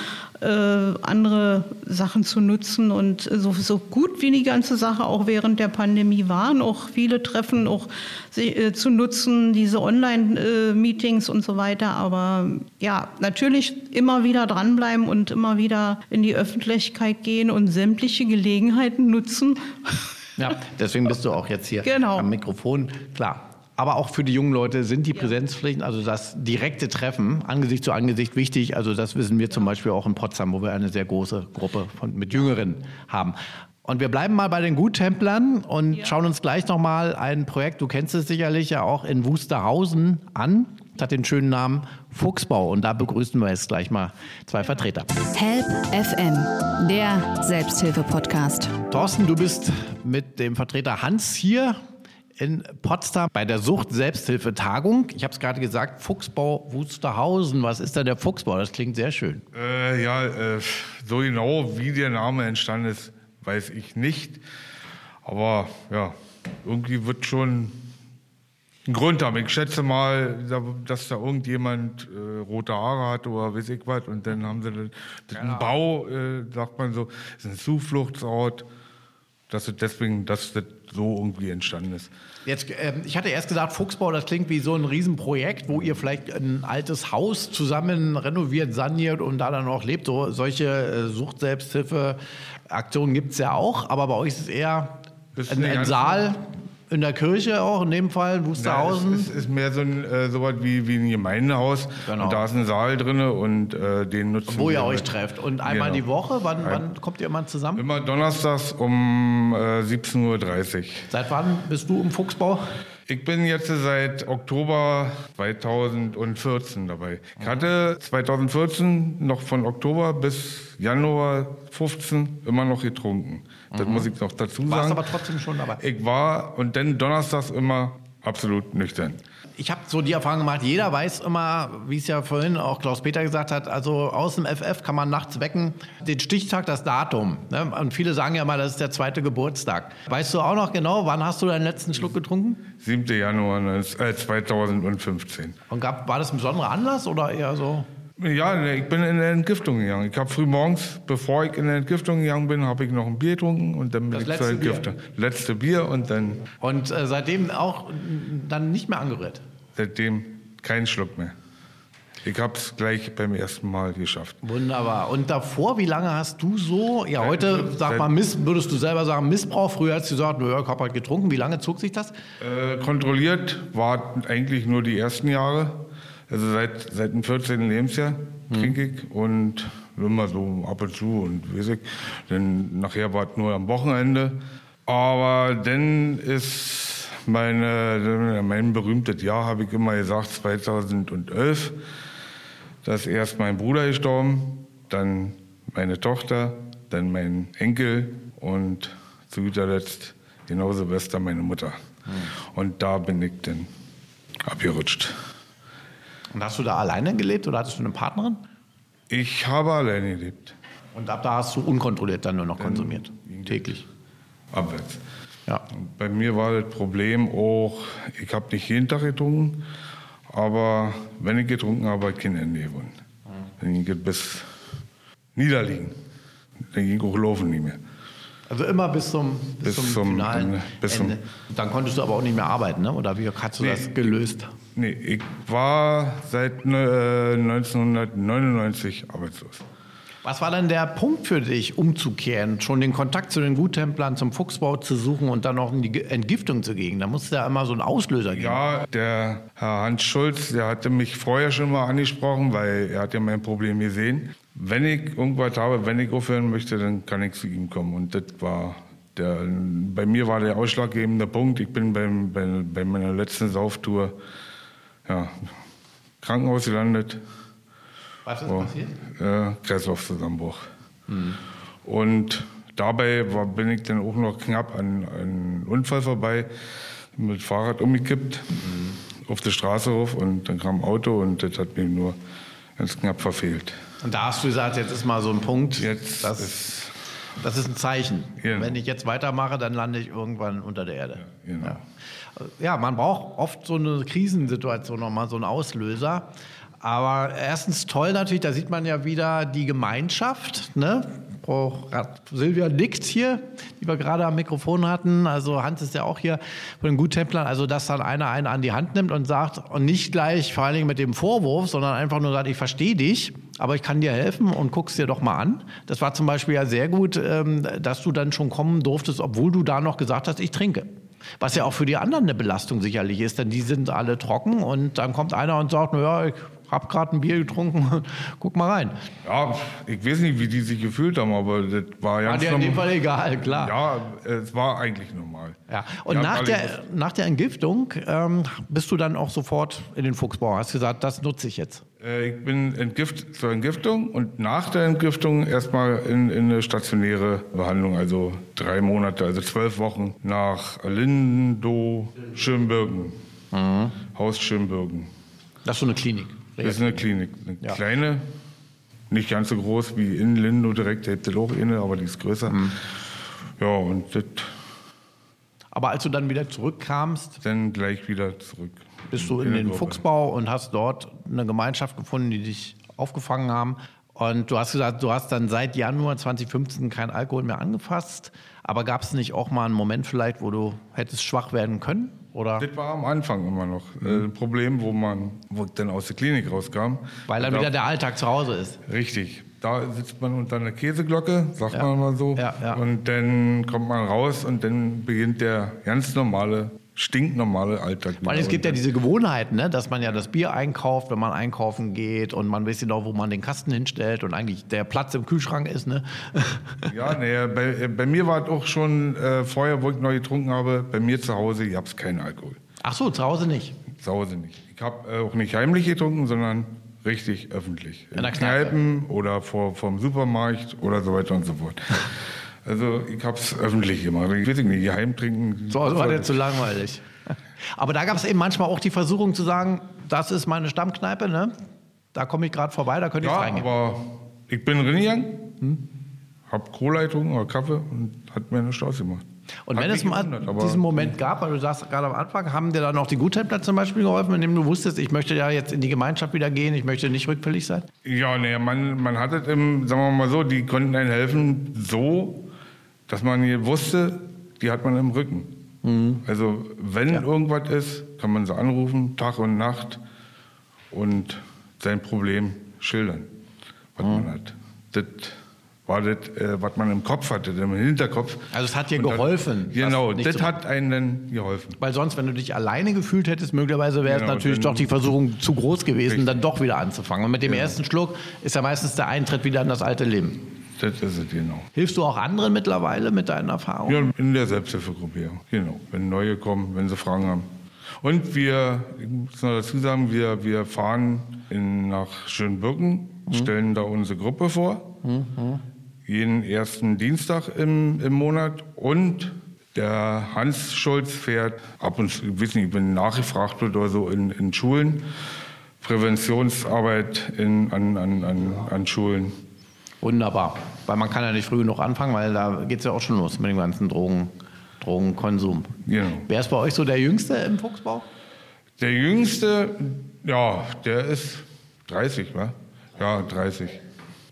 äh, andere Sachen zu nutzen. Und so, so gut wie die ganze Sache auch während der Pandemie waren, auch viele Treffen auch äh, zu nutzen, diese Online-Meetings und so weiter. Aber ja, natürlich immer wieder dranbleiben und immer wieder in die Öffentlichkeit gehen und sämtliche Gelegenheiten nutzen. Ja, deswegen bist du auch jetzt hier genau. am Mikrofon. Klar, aber auch für die jungen Leute sind die Präsenzpflichten, also das direkte Treffen, Angesicht zu Angesicht wichtig. Also das wissen wir zum Beispiel auch in Potsdam, wo wir eine sehr große Gruppe von, mit Jüngeren haben. Und wir bleiben mal bei den Guttemplern und ja. schauen uns gleich nochmal ein Projekt, du kennst es sicherlich ja auch in Wusterhausen an. Das hat den schönen Namen Fuchsbau. Und da begrüßen wir jetzt gleich mal zwei Vertreter. Help FM, der Selbsthilfe-Podcast. Thorsten, du bist mit dem Vertreter Hans hier in Potsdam bei der Sucht-Selbsthilfe-Tagung. Ich habe es gerade gesagt, Fuchsbau Wusterhausen. Was ist da der Fuchsbau? Das klingt sehr schön. Äh, ja, äh, so genau wie der Name entstanden ist, weiß ich nicht. Aber ja, irgendwie wird schon ein Grund haben. Ich schätze mal, dass da irgendjemand äh, rote Haare hat oder weiß ich was. Und dann haben sie den, den Bau, äh, sagt man so, ist ein Zufluchtsort dass es deswegen, dass das so irgendwie entstanden ist. Jetzt, ähm, ich hatte erst gesagt, Fuchsbau, das klingt wie so ein Riesenprojekt, wo ihr vielleicht ein altes Haus zusammen renoviert, saniert und da dann auch lebt. So, solche äh, Sucht-Selbsthilfe-Aktionen gibt es ja auch, aber bei euch ist es eher ein, ein Saal in der Kirche auch, in dem Fall, Wusterhausen? Ja, es, ist, ist mehr so ein äh, sowas wie, wie ein Gemeindehaus. Genau. Und da ist ein Saal drin und äh, den nutzen Wo ihr euch trefft. Und einmal genau. die Woche, wann, wann, kommt ihr immer zusammen? Immer donnerstags um äh, 17.30 Uhr. Seit wann bist du im Fuchsbau? Ich bin jetzt seit Oktober 2014 dabei. Ich hatte 2014 noch von Oktober bis Januar 15 immer noch getrunken. Das mhm. muss ich noch dazu sagen. Warst aber trotzdem schon dabei? Ich war und dann donnerstags immer absolut nüchtern ich habe so die Erfahrung gemacht, jeder weiß immer, wie es ja vorhin auch Klaus-Peter gesagt hat, also aus dem FF kann man nachts wecken, den Stichtag, das Datum. Ne? Und viele sagen ja mal, das ist der zweite Geburtstag. Weißt du auch noch genau, wann hast du deinen letzten Schluck getrunken? 7. Januar 2015. Äh, Und gab, war das ein besonderer Anlass oder eher so? Ja, ich bin in eine Entgiftung gegangen. Ich habe früh morgens, bevor ich in eine Entgiftung gegangen bin, habe ich noch ein Bier getrunken und dann bin das ich zur Entgiftung. Bier. Letzte Bier und dann. Und äh, seitdem auch dann nicht mehr angerührt? Seitdem keinen Schluck mehr. Ich habe es gleich beim ersten Mal geschafft. Wunderbar. Und davor, wie lange hast du so, ja heute sag mal, Miss, würdest du selber sagen, Missbrauch? Früher hast du gesagt, ich habe halt getrunken. Wie lange zog sich das? Äh, kontrolliert war eigentlich nur die ersten Jahre. Also seit, seit dem 14. Lebensjahr hm. trinke ich und immer so ab und zu und weiß ich. Denn nachher war es nur am Wochenende. Aber dann ist meine, mein berühmtes Jahr, habe ich immer gesagt, 2011. Da ist erst mein Bruder gestorben, dann meine Tochter, dann mein Enkel und zu guter Letzt genauso Silvester meine Mutter. Hm. Und da bin ich dann abgerutscht. Und hast du da alleine gelebt oder hattest du eine Partnerin? Ich habe alleine gelebt. Und ab da hast du unkontrolliert dann nur noch konsumiert, täglich? Abwärts. Ja. Und bei mir war das Problem auch, ich habe nicht jeden Tag getrunken, aber wenn ich getrunken habe, hat kein Ende gewonnen. Mhm. Dann ging es bis niederliegen. Dann ging auch laufen nicht mehr. Also immer bis zum, bis, bis zum, zum finalen bis Ende. Dann konntest du aber auch nicht mehr arbeiten, ne? oder wie hast du nee. das gelöst? Nee, ich war seit äh, 1999 arbeitslos. Was war denn der Punkt für dich, umzukehren, schon den Kontakt zu den Guttemplern, zum Fuchsbau zu suchen und dann noch in die Entgiftung zu gehen? Da musste ja immer so ein Auslöser geben. Ja, der Herr Hans Schulz, der hatte mich vorher schon mal angesprochen, weil er hat ja mein Problem gesehen. Wenn ich irgendwas habe, wenn ich aufhören möchte, dann kann ich zu ihm kommen. Und das war der, bei mir war der ausschlaggebende Punkt. Ich bin beim, bei, bei meiner letzten Sauftour ja, Krankenhaus gelandet. Was ist Oh, passiert? Äh, Kreislaufzusammenbruch. Und dabei war, bin ich dann auch noch knapp an einen Unfall vorbei, mit Fahrrad umgekippt, auf der Straße rauf und dann kam ein Auto und das hat mir nur ganz knapp verfehlt. Und da hast du gesagt, jetzt ist mal so ein Punkt, Jetzt ist, das ist ein Zeichen. Genau. Wenn ich jetzt weitermache, dann lande ich irgendwann unter der Erde. genau. Ja. ja, man braucht oft so eine Krisensituation nochmal, so einen Auslöser. Aber erstens toll natürlich, da sieht man ja wieder die Gemeinschaft. Ne? Rat- Silvia nickt hier, die wir gerade am Mikrofon hatten. Also Hans ist ja auch hier von den Guttemplern. Also dass dann einer einen an die Hand nimmt und sagt, und nicht gleich vor allen Dingen mit dem Vorwurf, sondern einfach nur sagt, ich verstehe dich, aber ich kann dir helfen und guck's dir doch mal an. Das war zum Beispiel ja sehr gut, ähm, dass du dann schon kommen durftest, obwohl du da noch gesagt hast, ich trinke. Was ja auch für die anderen eine Belastung sicherlich ist, denn die sind alle trocken und dann kommt einer und sagt, naja, ich habe gerade ein Bier getrunken, guck mal rein. Ja, ich weiß nicht, wie die sich gefühlt haben, aber das war War ganz dir in dem. Fall egal, klar. Ja, es war eigentlich normal. Ja. Und nach der, nach der Entgiftung ähm, bist du dann auch sofort in den Fuchsbau. Hast gesagt, das nutze ich jetzt. Äh, Ich bin entgift zur Entgiftung und nach der Entgiftung erstmal in, in eine stationäre Behandlung, also drei Monate, also zwölf Wochen nach Lindow, Schirmbirgen, Mhm. Haus Schirmbirgen. Das ist so eine Klinik. Das ist eine Klinik, eine Ja. kleine, nicht ganz so groß wie in Lindow direkt, ihr auch eine, aber die ist größer. Mhm. Ja, und das Aber als du dann wieder zurückkamst, dann gleich wieder zurück. bist du in der den Gruppe. Fuchsbau und hast dort eine Gemeinschaft gefunden, die dich aufgefangen haben. Und du hast gesagt, du hast dann seit Januar 2015 kein Alkohol mehr angefasst. Aber gab es nicht auch mal einen Moment vielleicht, wo du hättest schwach werden können? Oder? Das war am Anfang immer noch äh, ein Problem, wo man, wo ich dann aus der Klinik rauskam. Weil dann Da- wieder der Alltag zu Hause ist. Richtig. Da sitzt man unter einer Käseglocke, sagt Ja. man mal so. Ja, ja. Und dann kommt man raus und dann beginnt der ganz normale, stinknormale Alltag. Weil es gibt ja diese Gewohnheiten, ne? dass man ja das Bier einkauft, wenn man einkaufen geht und man weiß genau, wo man den Kasten hinstellt und eigentlich der Platz im Kühlschrank ist. Ne? Ja, nee, bei, bei mir war es auch schon äh, vorher, wo ich neu getrunken habe, bei mir zu Hause gab es keinen Alkohol. Ach so, zu Hause nicht. Zu Hause nicht. Ich habe äh, auch nicht heimlich getrunken, sondern richtig öffentlich. In der Kneipe. Kneipen oder vor, vom Supermarkt oder so weiter und so fort. Also ich habe es öffentlich gemacht. Ich weiß nicht, geheim trinken. So, das war dir zu langweilig. Aber da gab es eben manchmal auch die Versuchung zu sagen, das ist meine Stammkneipe, ne? da komme ich gerade vorbei, da könnte ich Ja, reingehen. aber ich bin reingegangen, hab Cola getrunken oder Kaffee und hat mir eine Stauß gemacht. Und Hat wenn es mal diesen Moment gab, weil du sagst gerade am Anfang, haben dir dann auch die Guttempler zum Beispiel geholfen, indem du wusstest, ich möchte ja jetzt in die Gemeinschaft wieder gehen, ich möchte nicht rückfällig sein? Ja, nee, man, man hat es im, sagen wir mal so, die konnten einem helfen so, dass man hier wusste, die hat man im Rücken. Mhm. Also wenn irgendwas ist, kann man sie anrufen, Tag und Nacht und sein Problem schildern, was Mhm. man hat. Das war das, äh, was man im Kopf hatte, im Hinterkopf. Also es hat dir Und das- geholfen, Genau, was nicht das so- hat einem dann geholfen. Weil sonst, wenn du dich alleine gefühlt hättest, möglicherweise wäre es Genau, natürlich dann- doch die Versuchung zu groß gewesen, Richtig. dann doch wieder anzufangen. Und mit dem Genau. ersten Schluck ist ja meistens der Eintritt wieder in das alte Leben. Das ist es, genau. Hilfst du auch anderen mittlerweile mit deinen Erfahrungen? Ja, in der Selbsthilfegruppe, ja. Genau. Wenn neue kommen, wenn sie Fragen haben. Und wir, ich muss noch dazu sagen, wir, wir fahren in, nach Schönbrücken, stellen da unsere Gruppe vor. Jeden ersten Dienstag im, im Monat. Und der Hans Schulz fährt ab und zu, ich weiß nicht, wenn nachgefragt wird oder so, in, in Schulen. Präventionsarbeit in, an, an, an, an Schulen. Wunderbar. Weil man kann ja nicht früh genug anfangen, weil da geht es ja auch schon los mit dem ganzen Drogen, Drogenkonsum. Genau. Wer ist bei euch so der Jüngste im Fuchsbau? Der Jüngste, ja, der ist 30, wa? Ja, 30.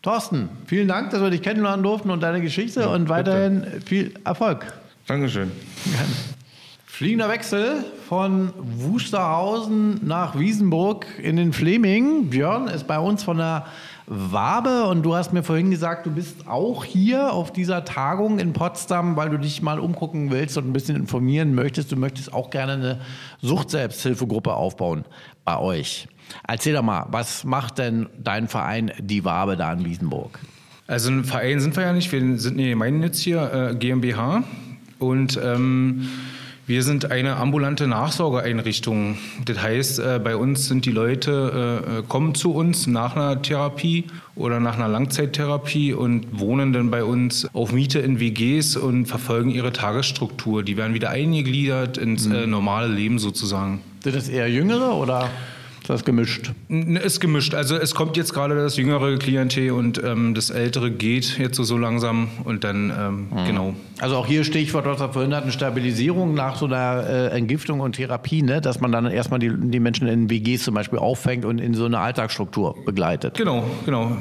Thorsten, vielen Dank, dass wir dich kennenlernen durften und deine Geschichte und weiterhin viel Erfolg. Dankeschön. Fliegender Wechsel von Wusterhausen nach Wiesenburg in den Fleming. Björn ist bei uns von der Wabe und du hast mir vorhin gesagt, du bist auch hier auf dieser Tagung in Potsdam, weil du dich mal umgucken willst und ein bisschen informieren möchtest. Du möchtest auch gerne eine Suchtselbsthilfegruppe aufbauen bei euch. Erzähl doch mal, was macht denn dein Verein Die Wabe da in Wiesenburg? Also ein Verein sind wir ja nicht, wir sind eine Gemeinnützige äh, GmbH und ähm, wir sind eine ambulante Nachsorgeeinrichtung. Das heißt, äh, bei uns sind die Leute, äh, kommen zu uns nach einer Therapie oder nach einer Langzeittherapie und wohnen dann bei uns auf Miete in WGs und verfolgen ihre Tagesstruktur. Die werden wieder eingegliedert ins äh, normale Leben sozusagen. Sind das eher Jüngere oder ist das gemischt? Ist gemischt. Also es kommt jetzt gerade das jüngere Klientel und ähm, das ältere geht jetzt so, so langsam und dann ähm, mhm. genau. Also auch hier Stichwort, was wir vorhin hatten, Stabilisierung nach so einer äh, Entgiftung und Therapie, ne? dass man dann erstmal die, die Menschen in WGs zum Beispiel auffängt und in so eine Alltagsstruktur begleitet. Genau, genau.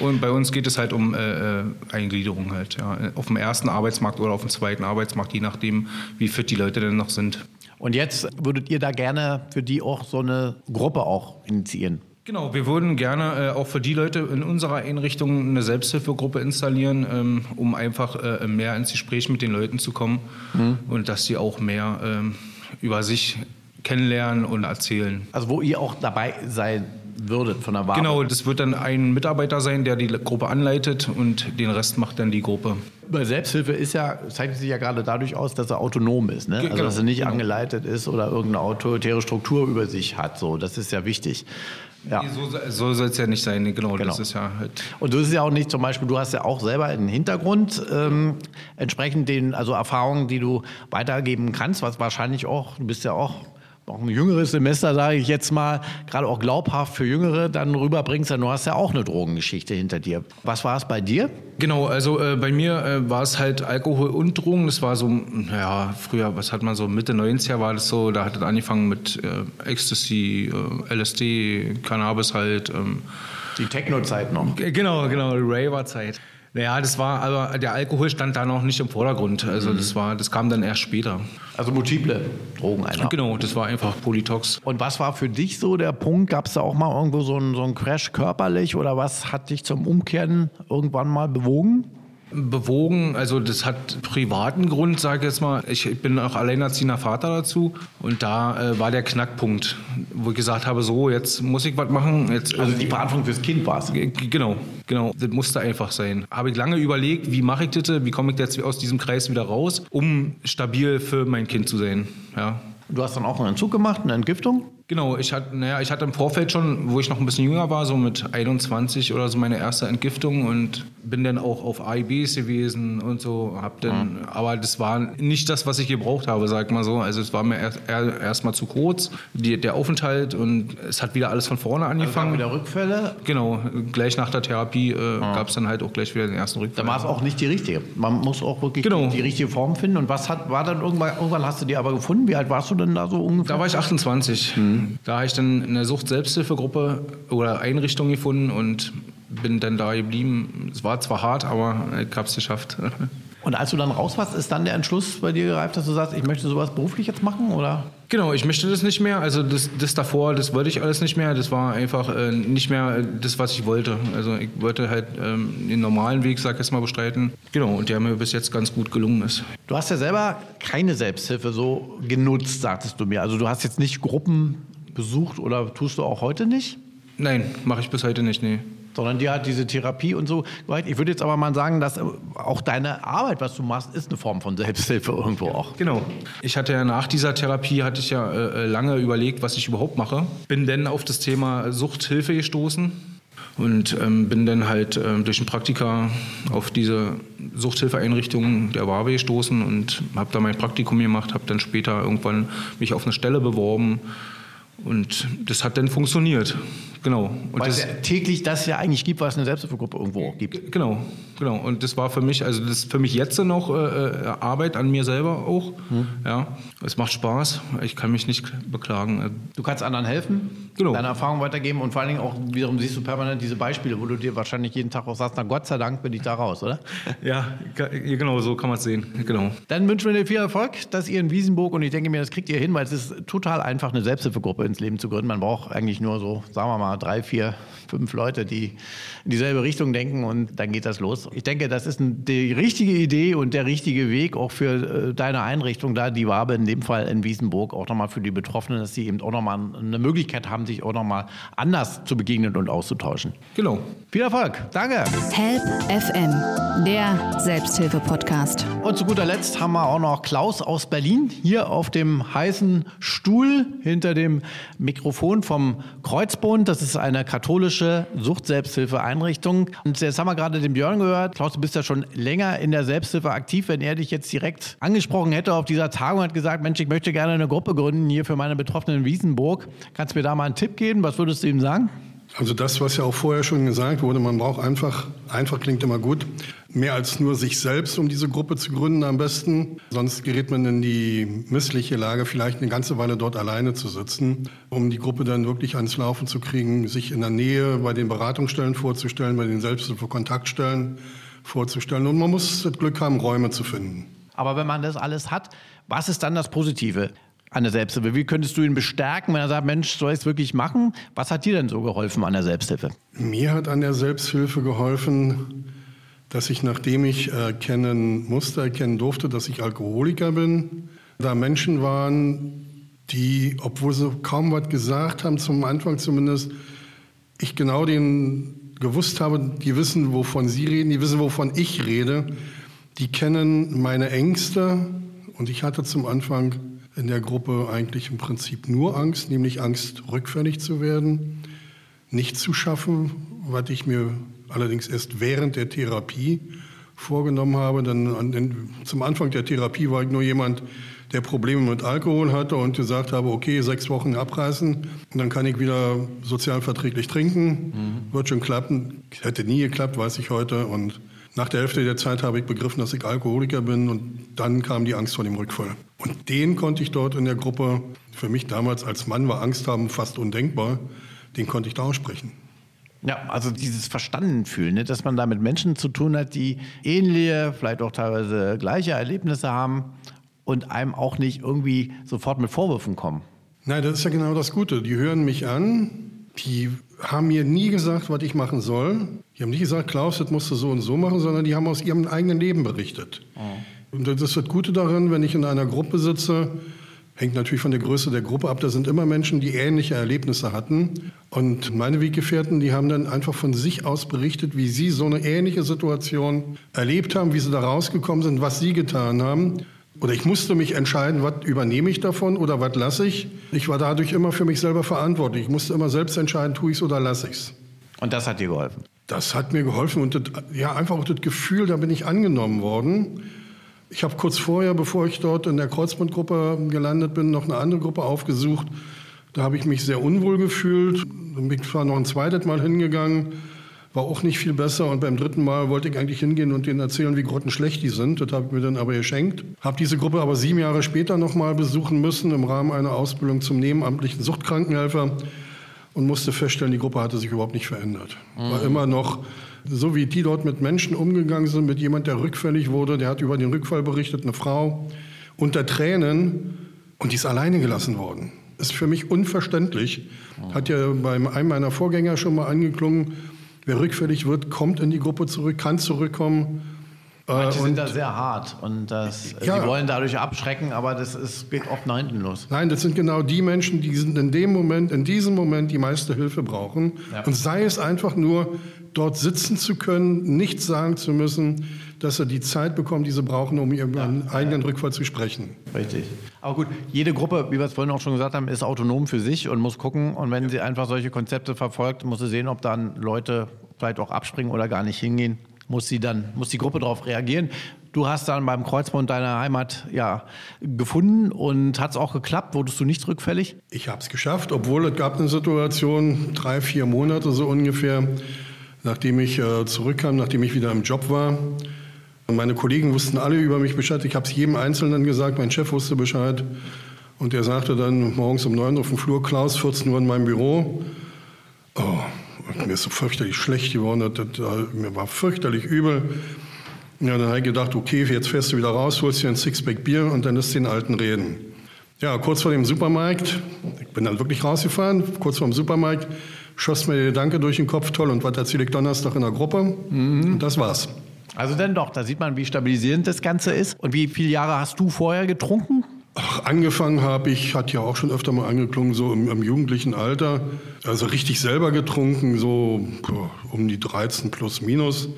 Und bei uns geht es halt um äh, äh, Eingliederung halt, ja. Auf dem ersten Arbeitsmarkt oder auf dem zweiten Arbeitsmarkt, je nachdem, wie fit die Leute denn noch sind. Und jetzt würdet ihr da gerne für die auch so eine Gruppe auch initiieren? Genau, wir würden gerne äh, auch für die Leute in unserer Einrichtung eine Selbsthilfegruppe installieren, ähm, um einfach äh, mehr ins Gespräch mit den Leuten zu kommen mhm. und dass sie auch mehr ähm, über sich kennenlernen und erzählen. Also wo ihr auch dabei sein würdet von der Wahl. Genau, das wird dann ein Mitarbeiter sein, der die Gruppe anleitet und den Rest macht dann die Gruppe. Bei Selbsthilfe ist ja, zeigt sich ja gerade dadurch aus, dass er autonom ist. Ne? Also genau, dass er nicht genau. angeleitet ist oder irgendeine autoritäre Struktur über sich hat. So, das ist ja wichtig. Ja. So, so soll es ja nicht sein, genau, genau. Das ist ja halt Und du ist ja auch nicht zum Beispiel, du hast ja auch selber einen Hintergrund, ähm, entsprechend den, also Erfahrungen, die du weitergeben kannst, was wahrscheinlich auch, du bist ja auch auch ein jüngeres Semester, sage ich jetzt mal, gerade auch glaubhaft für Jüngere dann rüberbringst, denn du hast ja auch eine Drogengeschichte hinter dir. Was war es bei dir? Genau, also äh, bei mir äh, war es halt Alkohol und Drogen. Das war so, ja, früher, was hat man so, Mitte 90er war das so, da hat es angefangen mit äh, Ecstasy, äh, LSD, Cannabis halt. Ähm, die Techno-Zeit noch. Genau, genau, die Raver-Zeit. Naja, das war, aber der Alkohol stand da noch nicht im Vordergrund. Also mhm. das war, das kam dann erst später. Also multiple Drogen einfach. Genau, das war einfach Polytox. Und was war für dich so der Punkt? Gab es da auch mal irgendwo so einen, so einen Crash körperlich oder was hat dich zum Umkehren irgendwann mal bewogen? Bewogen. Also das hat privaten Grund, sage ich jetzt mal. Ich bin auch alleinerziehender Vater dazu und da äh, war der Knackpunkt, wo ich gesagt habe, so jetzt muss ich was machen. Jetzt, also die Verantwortung fürs Kind war es. Genau, genau. Das musste einfach sein. Habe ich lange überlegt, wie mache ich das, wie komme ich jetzt aus diesem Kreis wieder raus, um stabil für mein Kind zu sein. Ja. Du hast dann auch einen Entzug gemacht, eine Entgiftung? Genau, ich hatte, naja, ich hatte im Vorfeld schon, wo ich noch ein bisschen jünger war, so mit 21 oder so meine erste Entgiftung und bin dann auch auf AIBs gewesen und so. Hab dann, mhm. Aber das war nicht das, was ich gebraucht habe, sag mal so. Also es war mir erst, erst mal zu kurz, die, der Aufenthalt und es hat wieder alles von vorne angefangen. Also wieder Rückfälle? Genau, gleich nach der Therapie äh, mhm. gab es dann halt auch gleich wieder den ersten Rückfall. Da war es auch nicht die richtige. Man muss auch wirklich genau. die, die, richtige Form finden. Und was hat, war dann irgendwann, irgendwann hast du die aber gefunden? Wie alt warst du denn da so ungefähr? Da war ich 28. Mhm. Da habe ich dann eine Sucht-Selbsthilfegruppe oder Einrichtung gefunden und bin dann da geblieben. Es war zwar hart, aber ich habe es geschafft. Und als du dann raus warst, ist dann der Entschluss bei dir gereift, dass du sagst, ich möchte sowas beruflich jetzt machen, oder? Genau, ich möchte das nicht mehr. Also das, das davor, das wollte ich alles nicht mehr. Das war einfach äh, nicht mehr das, was ich wollte. Also ich wollte halt ähm, den normalen Weg, sag ich jetzt mal, bestreiten. Genau, und der mir bis jetzt ganz gut gelungen ist. Du hast ja selber keine Selbsthilfe so genutzt, sagtest du mir. Also du hast jetzt nicht Gruppen besucht oder tust du auch heute nicht? Nein, mache ich bis heute nicht, nee. Sondern dir hat diese Therapie und so. Ich würde jetzt aber mal sagen, dass auch deine Arbeit, was du machst, ist eine Form von Selbsthilfe irgendwo auch. Genau. Ich hatte ja nach dieser Therapie hatte ich ja äh, lange überlegt, was ich überhaupt mache. Bin dann auf das Thema Suchthilfe gestoßen und ähm, bin dann halt ähm, durch ein Praktika auf diese Suchthilfeeinrichtung der Wabe gestoßen und habe da mein Praktikum gemacht, habe dann später irgendwann mich auf eine Stelle beworben und das hat dann funktioniert. Genau. Und Weil das, es ja täglich das ja eigentlich gibt, was eine Selbsthilfegruppe irgendwo gibt. Genau, genau. Und das war für mich, also das ist für mich jetzt noch äh, äh, Arbeit an mir selber auch. Hm. Ja, es macht Spaß. Ich kann mich nicht beklagen. Du kannst anderen helfen, genau. deine Erfahrung weitergeben und vor allen Dingen auch wiederum siehst du permanent diese Beispiele, wo du dir wahrscheinlich jeden Tag auch sagst, na Gott sei Dank bin ich da raus, oder? Ja, genau, so kann man es sehen. Genau. Dann wünschen wir dir viel Erfolg, dass ihr in Wiesenburg und ich denke mir, das kriegt ihr hin, weil es ist total einfach, eine Selbsthilfegruppe ins Leben zu gründen. Man braucht eigentlich nur so, sagen wir mal, drei, vier, fünf Leute, die in dieselbe Richtung denken und dann geht das los. Ich denke, das ist die richtige Idee und der richtige Weg auch für äh, deine Einrichtung da, die Wabe in dem Fall in Wiesenburg, auch nochmal für die Betroffenen, dass sie eben auch nochmal eine Möglichkeit haben, sich auch nochmal anders zu begegnen und auszutauschen. Genau. Viel Erfolg. Danke. Help FM, der Selbsthilfe-Podcast. Und zu guter Letzt haben wir auch noch Klaus aus Berlin hier auf dem heißen Stuhl hinter dem Mikrofon vom Kreuzbund. Das ist eine katholische Suchtselbsthilfeeinrichtung. Und jetzt haben wir gerade den Björn gehört. Klaus, du bist ja schon länger in der Selbsthilfe aktiv. Wenn er dich jetzt direkt angesprochen hätte auf dieser Tagung und hat gesagt, Mensch, ich möchte gerne eine Gruppe gründen hier für meine Betroffenen in Wiesenburg. Kannst du mir da mal einen Tipp geben? Was würdest du ihm sagen? Also das, was ja auch vorher schon gesagt wurde, man braucht einfach, einfach klingt immer gut, mehr als nur sich selbst, um diese Gruppe zu gründen am besten. Sonst gerät man in die missliche Lage, vielleicht eine ganze Weile dort alleine zu sitzen, um die Gruppe dann wirklich ans Laufen zu kriegen, sich in der Nähe bei den Beratungsstellen vorzustellen, bei den Selbsthilfe-Kontaktstellen vorzustellen. Und man muss das Glück haben, Räume zu finden. Aber wenn man das alles hat, was ist dann das Positive? An der Selbsthilfe? Wie könntest du ihn bestärken, wenn er sagt, Mensch, soll ich es wirklich machen? Was hat dir denn so geholfen an der Selbsthilfe? Mir hat an der Selbsthilfe geholfen, dass ich, nachdem ich erkennen musste, erkennen durfte, dass ich Alkoholiker bin, da Menschen waren, die, obwohl sie kaum was gesagt haben, zum Anfang zumindest, ich genau den gewusst habe, die wissen, wovon sie reden, die wissen, wovon ich rede, die kennen meine Ängste und ich hatte zum Anfang in der Gruppe eigentlich im Prinzip nur Angst, nämlich Angst, rückfällig zu werden, nicht zu schaffen, was ich mir allerdings erst während der Therapie vorgenommen habe. Denn an zum Anfang der Therapie war ich nur jemand, der Probleme mit Alkohol hatte und gesagt habe, okay, sechs Wochen abreißen und dann kann ich wieder sozialverträglich trinken. Mhm. Wird schon klappen. Hätte nie geklappt, weiß ich heute. Und nach der Hälfte der Zeit habe ich begriffen, dass ich Alkoholiker bin und dann kam die Angst vor dem Rückfall. Und den konnte ich dort in der Gruppe, für mich damals als Mann war Angst haben fast undenkbar, den konnte ich da aussprechen. Ja, also dieses Verstandenfühlen, ne, dass man da mit Menschen zu tun hat, die ähnliche, vielleicht auch teilweise gleiche Erlebnisse haben und einem auch nicht irgendwie sofort mit Vorwürfen kommen. Nein, das ist ja genau das Gute. Die hören mich an, die haben mir nie gesagt, was ich machen soll. Die haben nicht gesagt, Klaus, das musst du so und so machen, sondern die haben aus ihrem eigenen Leben berichtet. Oh. Und das ist das Gute daran, wenn ich in einer Gruppe sitze, hängt natürlich von der Größe der Gruppe ab. Da sind immer Menschen, die ähnliche Erlebnisse hatten. Und meine Weggefährten, die haben dann einfach von sich aus berichtet, wie sie so eine ähnliche Situation erlebt haben, wie sie da rausgekommen sind, was sie getan haben. Oder ich musste mich entscheiden, was übernehme ich davon oder was lasse ich. Ich war dadurch immer für mich selber verantwortlich. Ich musste immer selbst entscheiden, tue ich es oder lasse ich es. Und das hat dir geholfen? Das hat mir geholfen und das, ja, einfach auch das Gefühl, da bin ich angenommen worden. Ich habe kurz vorher, bevor ich dort in der Kreuzbandgruppe gelandet bin, noch eine andere Gruppe aufgesucht. Da habe ich mich sehr unwohl gefühlt. Bin ich zwar noch ein zweites Mal hingegangen war auch nicht viel besser. Und beim dritten Mal wollte ich eigentlich hingehen und denen erzählen, wie grottenschlecht die sind. Das habe ich mir dann aber geschenkt. Habe diese Gruppe aber sieben Jahre später nochmal besuchen müssen im Rahmen einer Ausbildung zum nebenamtlichen Suchtkrankenhelfer und musste feststellen, die Gruppe hatte sich überhaupt nicht verändert. Mhm. War immer noch so, wie die dort mit Menschen umgegangen sind, mit jemand, der rückfällig wurde, der hat über den Rückfall berichtet, eine Frau, unter Tränen und die ist alleine gelassen worden. Ist für mich unverständlich. Hat ja bei einem meiner Vorgänger schon mal angeklungen, Wer rückfällig wird, kommt in die Gruppe zurück, kann zurückkommen. Manche und, sind da sehr hart und das, ja, die wollen dadurch abschrecken, aber das ist, geht oft nach hinten los. Nein, das sind genau die Menschen, die sind in dem Moment, in diesem Moment die meiste Hilfe brauchen. Ja. Und sei es einfach nur, dort sitzen zu können, nichts sagen zu müssen, dass sie die Zeit bekommen, die sie brauchen, um ihren ja. eigenen Rückfall zu sprechen. Richtig. Aber gut, jede Gruppe, wie wir es vorhin auch schon gesagt haben, ist autonom für sich und muss gucken. Und wenn sie einfach solche Konzepte verfolgt, muss sie sehen, ob dann Leute vielleicht auch abspringen oder gar nicht hingehen muss sie dann, muss die Gruppe darauf reagieren. Du hast dann beim Kreuzbund deine Heimat ja gefunden und hat es auch geklappt? Wurdest du nicht rückfällig? Ich habe es geschafft, obwohl es gab eine Situation, drei, vier Monate so ungefähr, nachdem ich äh, zurückkam, nachdem ich wieder im Job war. Und meine Kollegen wussten alle über mich Bescheid. Ich habe es jedem Einzelnen gesagt. Mein Chef wusste Bescheid. Und er sagte dann morgens um neun auf dem Flur, Klaus, 14 Uhr in meinem Büro. Oh, mir ist so fürchterlich schlecht geworden. Das, das, mir war fürchterlich übel. Ja, dann habe ich gedacht, okay, jetzt fährst du wieder raus, holst dir ein Sixpack Bier und dann lässt den Alten reden. Ja, kurz vor dem Supermarkt, ich bin dann wirklich rausgefahren, kurz vor dem Supermarkt, schoss mir der Gedanke durch den Kopf, toll, und was erzähle ich Donnerstag in der Gruppe? Mhm. Und das war's. Also dann doch, da sieht man, wie stabilisierend das Ganze ist. Und wie viele Jahre hast du vorher getrunken? Ach, angefangen habe ich, hat ja auch schon öfter mal angeklungen, so im, im, jugendlichen Alter. Also richtig selber getrunken, so um die 13 plus minus.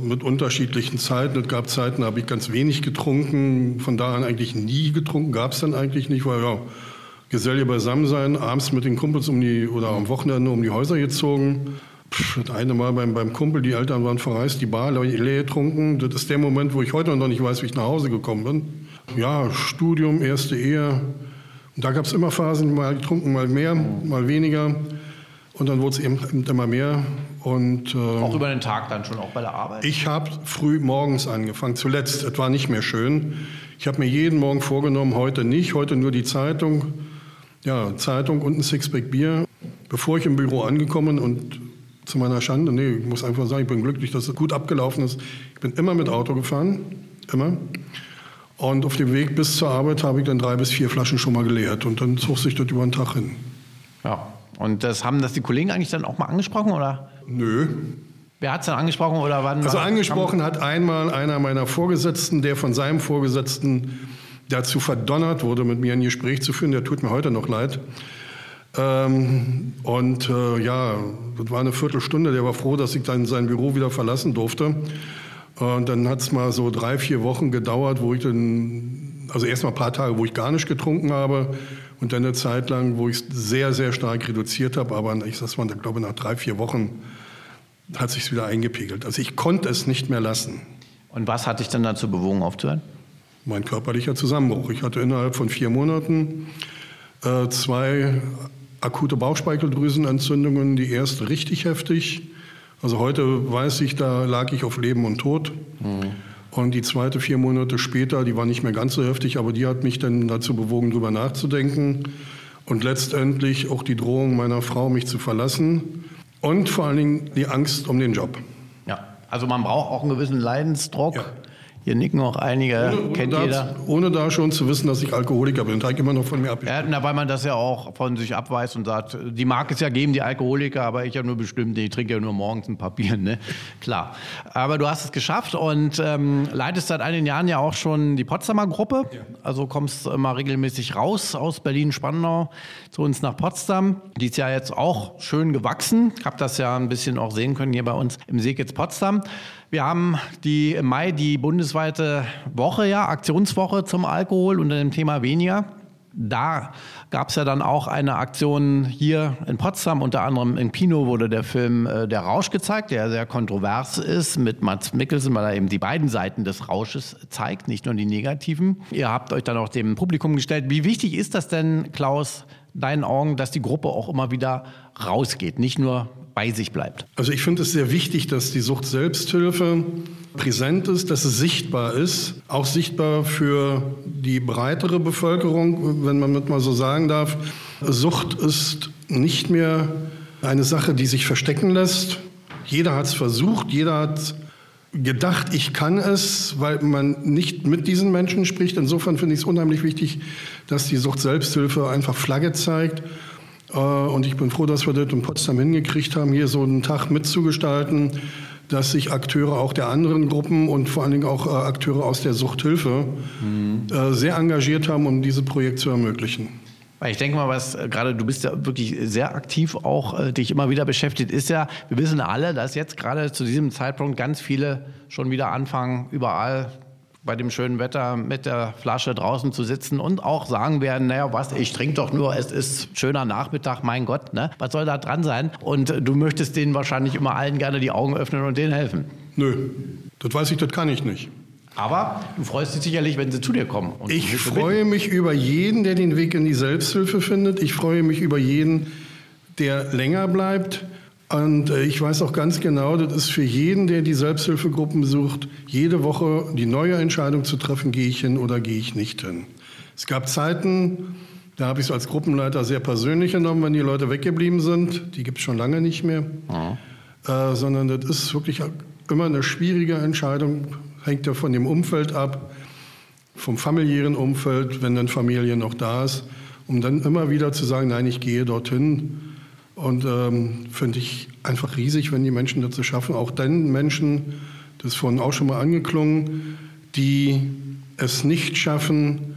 Mit unterschiedlichen Zeiten. Es gab Zeiten, da habe ich ganz wenig getrunken. Von da an eigentlich nie getrunken. Gab es dann eigentlich nicht, weil ja, Geselle beisammen sein, abends mit den Kumpels um die, oder am Wochenende um die Häuser gezogen. Das eine Mal beim, beim Kumpel, die Eltern waren verreist, die Bar leer getrunken. Das ist der Moment, wo ich heute noch nicht weiß, wie ich nach Hause gekommen bin. Ja, Studium, erste Ehe. Und da gab es immer Phasen, mal getrunken, mal mehr, mal weniger. Und dann wurde es eben immer mehr. Und, äh, auch über den Tag dann schon, auch bei der Arbeit? Ich habe früh morgens angefangen. Zuletzt, es war nicht mehr schön. Ich habe mir jeden Morgen vorgenommen, heute nicht, heute nur die Zeitung. Ja, Zeitung und ein Sixpack Bier. Bevor ich im Büro angekommen und zu meiner Schande, nee, ich muss einfach sagen, ich bin glücklich, dass es gut abgelaufen ist. Ich bin immer mit Auto gefahren, immer. Und auf dem Weg bis zur Arbeit habe ich dann drei bis vier Flaschen schon mal geleert und dann zog sich das über den Tag hin. Ja, und das haben das die Kollegen eigentlich dann auch mal angesprochen, oder? Nö. Wer hat es dann angesprochen oder wann? Also angesprochen hat einmal einer meiner Vorgesetzten, der von seinem Vorgesetzten dazu verdonnert wurde, mit mir ein Gespräch zu führen. Der tut mir heute noch leid. Ähm, und äh, ja, das war eine Viertelstunde. Der war froh, dass ich dann sein Büro wieder verlassen durfte. Und dann hat es mal so drei, vier Wochen gedauert, wo ich dann, also erst mal ein paar Tage, wo ich gar nicht getrunken habe und dann eine Zeit lang, wo ich es sehr, sehr stark reduziert habe. Aber ich sag mal, ich glaube, nach drei, vier Wochen hat sich wieder eingepegelt. Also ich konnte es nicht mehr lassen. Und was hat dich dann dazu bewogen, aufzuhören? Mein körperlicher Zusammenbruch. Ich hatte innerhalb von vier Monaten äh, zwei akute Bauchspeicheldrüsenentzündungen, die erste richtig heftig. Also heute weiß ich, da lag ich auf Leben und Tod. Mhm. Und die zweite vier Monate später, die war nicht mehr ganz so heftig, aber die hat mich dann dazu bewogen, darüber nachzudenken. Und letztendlich auch die Drohung meiner Frau, mich zu verlassen. Und vor allen Dingen die Angst um den Job. Ja, also man braucht auch einen gewissen Leidensdruck. Ja. Hier nicken auch einige, ohne, kennt ohne jeder. Da, ohne da schon zu wissen, dass ich Alkoholiker bin. Das immer noch von mir ab. Ja, na, weil man das ja auch von sich abweist und sagt, die mag es ja geben, die Alkoholiker, aber ich ja nur bestimmt, ich trinke ja nur morgens ein Papier, ne? Klar. Aber du hast es geschafft und ähm, leitest seit einigen Jahren ja auch schon die Potsdamer Gruppe. Ja. Also kommst immer regelmäßig raus aus Berlin-Spandau zu uns nach Potsdam. Die ist ja jetzt auch schön gewachsen. Ich habe das ja ein bisschen auch sehen können hier bei uns im Seekitz Potsdam. Wir haben die im Mai die bundesweite Woche, ja, Aktionswoche zum Alkohol unter dem Thema weniger. Da gab es ja dann auch eine Aktion hier in Potsdam, unter anderem im Kino wurde der Film äh, Der Rausch gezeigt, der sehr kontrovers ist mit Mats Mikkelsen, weil er eben die beiden Seiten des Rausches zeigt, nicht nur die negativen. Ihr habt euch dann auch dem Publikum gestellt. Wie wichtig ist das denn, Klaus, deinen Augen, dass die Gruppe auch immer wieder rausgeht, nicht nur bei sich bleibt? Also ich finde es sehr wichtig, dass die Sucht-Selbsthilfe präsent ist, dass es sichtbar ist, auch sichtbar für die breitere Bevölkerung, wenn man mit mal so sagen darf. Sucht ist nicht mehr eine Sache, die sich verstecken lässt. Jeder hat es versucht, jeder hat gedacht, ich kann es, weil man nicht mit diesen Menschen spricht. Insofern finde ich es unheimlich wichtig, dass die Sucht-Selbsthilfe einfach Flagge zeigt und ich bin froh, dass wir das in Potsdam hingekriegt haben, hier so einen Tag mitzugestalten, dass sich Akteure auch der anderen Gruppen und vor allen Dingen auch äh, Akteure aus der Suchthilfe mhm. sehr engagiert haben, um dieses Projekt zu ermöglichen. Ich denke mal, was gerade du bist ja wirklich sehr aktiv auch äh, dich immer wieder beschäftigt, ist ja, wir wissen alle, dass jetzt gerade zu diesem Zeitpunkt ganz viele schon wieder anfangen, überall bei dem schönen Wetter mit der Flasche draußen zu sitzen und auch sagen werden, naja, was, ich trinke doch nur, es ist schöner Nachmittag, mein Gott, ne? Was soll da dran sein? Und du möchtest denen wahrscheinlich immer allen gerne die Augen öffnen und denen helfen. Nö, das weiß ich, das kann ich nicht. Aber du freust dich sicherlich, wenn sie zu dir kommen. ich freue mich über jeden, der den Weg in die Selbsthilfe findet. Ich freue mich über jeden, der länger bleibt. Und äh, ich weiß auch ganz genau, das ist für jeden, der die Selbsthilfegruppen besucht, jede Woche die neue Entscheidung zu treffen, gehe ich hin oder gehe ich nicht hin. Es gab Zeiten, da habe ich es als Gruppenleiter sehr persönlich genommen, wenn die Leute weggeblieben sind. Die gibt es schon lange nicht mehr. Mhm. Äh, sondern das ist wirklich immer eine schwierige Entscheidung, hängt ja von dem Umfeld ab, vom familiären Umfeld, wenn dann Familie noch da ist, um dann immer wieder zu sagen, nein, ich gehe dorthin. Und ähm, finde ich einfach riesig, wenn die Menschen dazu schaffen, auch den Menschen, das ist vorhin auch schon mal angeklungen, die es nicht schaffen,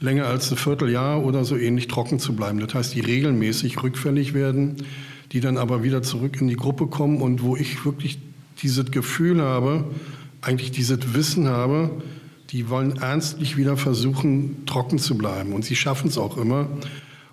länger als ein Vierteljahr oder so ähnlich trocken zu bleiben. Das heißt, die regelmäßig rückfällig werden, die dann aber wieder zurück in die Gruppe kommen und wo ich wirklich dieses Gefühl habe, eigentlich dieses Wissen habe, die wollen ernstlich wieder versuchen, trocken zu bleiben. Und sie schaffen es auch immer,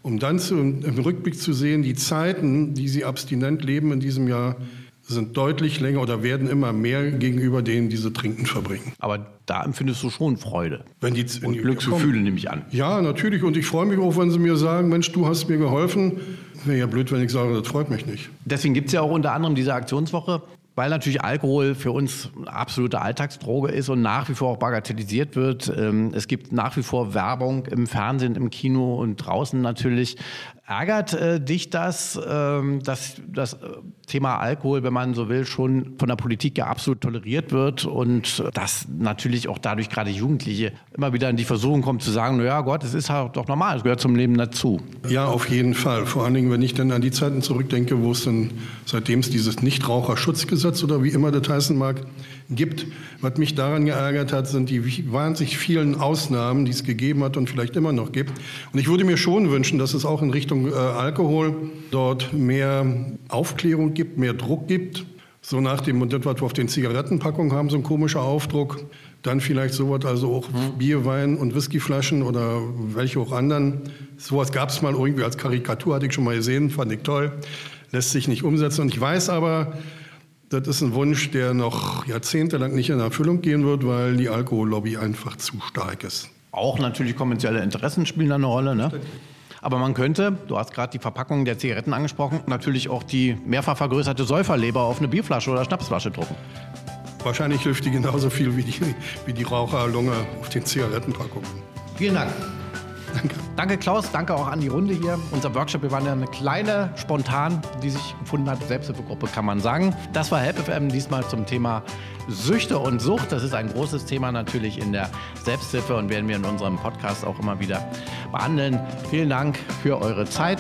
um dann zu, im Rückblick zu sehen, die Zeiten, die sie abstinent leben in diesem Jahr, sind deutlich länger oder werden immer mehr gegenüber denen, die sie trinken verbringen. Aber da empfindest du schon Freude. Wenn die, und Glücksgefühle nehme ich an. Ja, natürlich. Und ich freue mich auch, wenn sie mir sagen, Mensch, du hast mir geholfen. Wäre ja blöd, wenn ich sage, das freut mich nicht. Deswegen gibt es ja auch unter anderem diese Aktionswoche weil natürlich Alkohol für uns eine absolute Alltagsdroge ist und nach wie vor auch bagatellisiert wird. Ähm, es gibt nach wie vor Werbung im Fernsehen, im Kino und draußen natürlich. Ärgert äh, dich das, ähm, dass das äh, Thema Alkohol, wenn man so will, schon von der Politik ja absolut toleriert wird und dass natürlich auch dadurch gerade Jugendliche immer wieder in die Versuchung kommen zu sagen, naja Gott, es ist halt doch normal, es gehört zum Leben dazu. Ja, auf jeden Fall. Vor allen Dingen, wenn ich dann an die Zeiten zurückdenke, wo es dann, seitdem es dieses Nichtraucherschutzgesetz oder wie immer das heißen mag, gibt. Was mich daran geärgert hat, sind die wahnsinnig vielen Ausnahmen, die es gegeben hat und vielleicht immer noch gibt. Und ich würde mir schon wünschen, dass es auch in Richtung äh, Alkohol dort mehr Aufklärung gibt, mehr Druck gibt. So nach dem, und das, was wir auf den Zigarettenpackungen haben, so ein komischer Aufdruck. Dann vielleicht sowas, also auch mhm. Bier, Wein und Whiskyflaschen oder welche auch anderen. Sowas gab es mal irgendwie als Karikatur, hatte ich schon mal gesehen, fand ich toll. Lässt sich nicht umsetzen. Und ich weiß aber, das ist ein Wunsch, der noch jahrzehntelang nicht in Erfüllung gehen wird, weil die Alkohollobby einfach zu stark ist. Auch natürlich kommerzielle Interessen spielen da eine Rolle. Ne? Aber man könnte, du hast gerade die Verpackung der Zigaretten angesprochen, natürlich auch die mehrfach vergrößerte Säuferleber auf eine Bierflasche oder Schnapsflasche drucken. Wahrscheinlich hilft die genauso viel wie die, wie die Raucherlunge auf den Zigarettenpackungen. Vielen Dank. Danke. Danke, Klaus. Danke auch an die Runde hier. Unser Workshop, wir waren ja eine kleine, spontan, die sich gefunden hat, Selbsthilfegruppe, kann man sagen. Das war HelpFM diesmal zum Thema Süchte und Sucht. Das ist ein großes Thema natürlich in der Selbsthilfe und werden wir in unserem Podcast auch immer wieder behandeln. Vielen Dank für eure Zeit.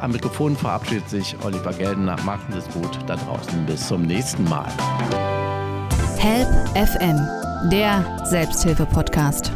Am Mikrofon verabschiedet sich Oliver Geldener. Machen Sie es gut da draußen. Bis zum nächsten Mal. Help FM, der Selbsthilfe-Podcast.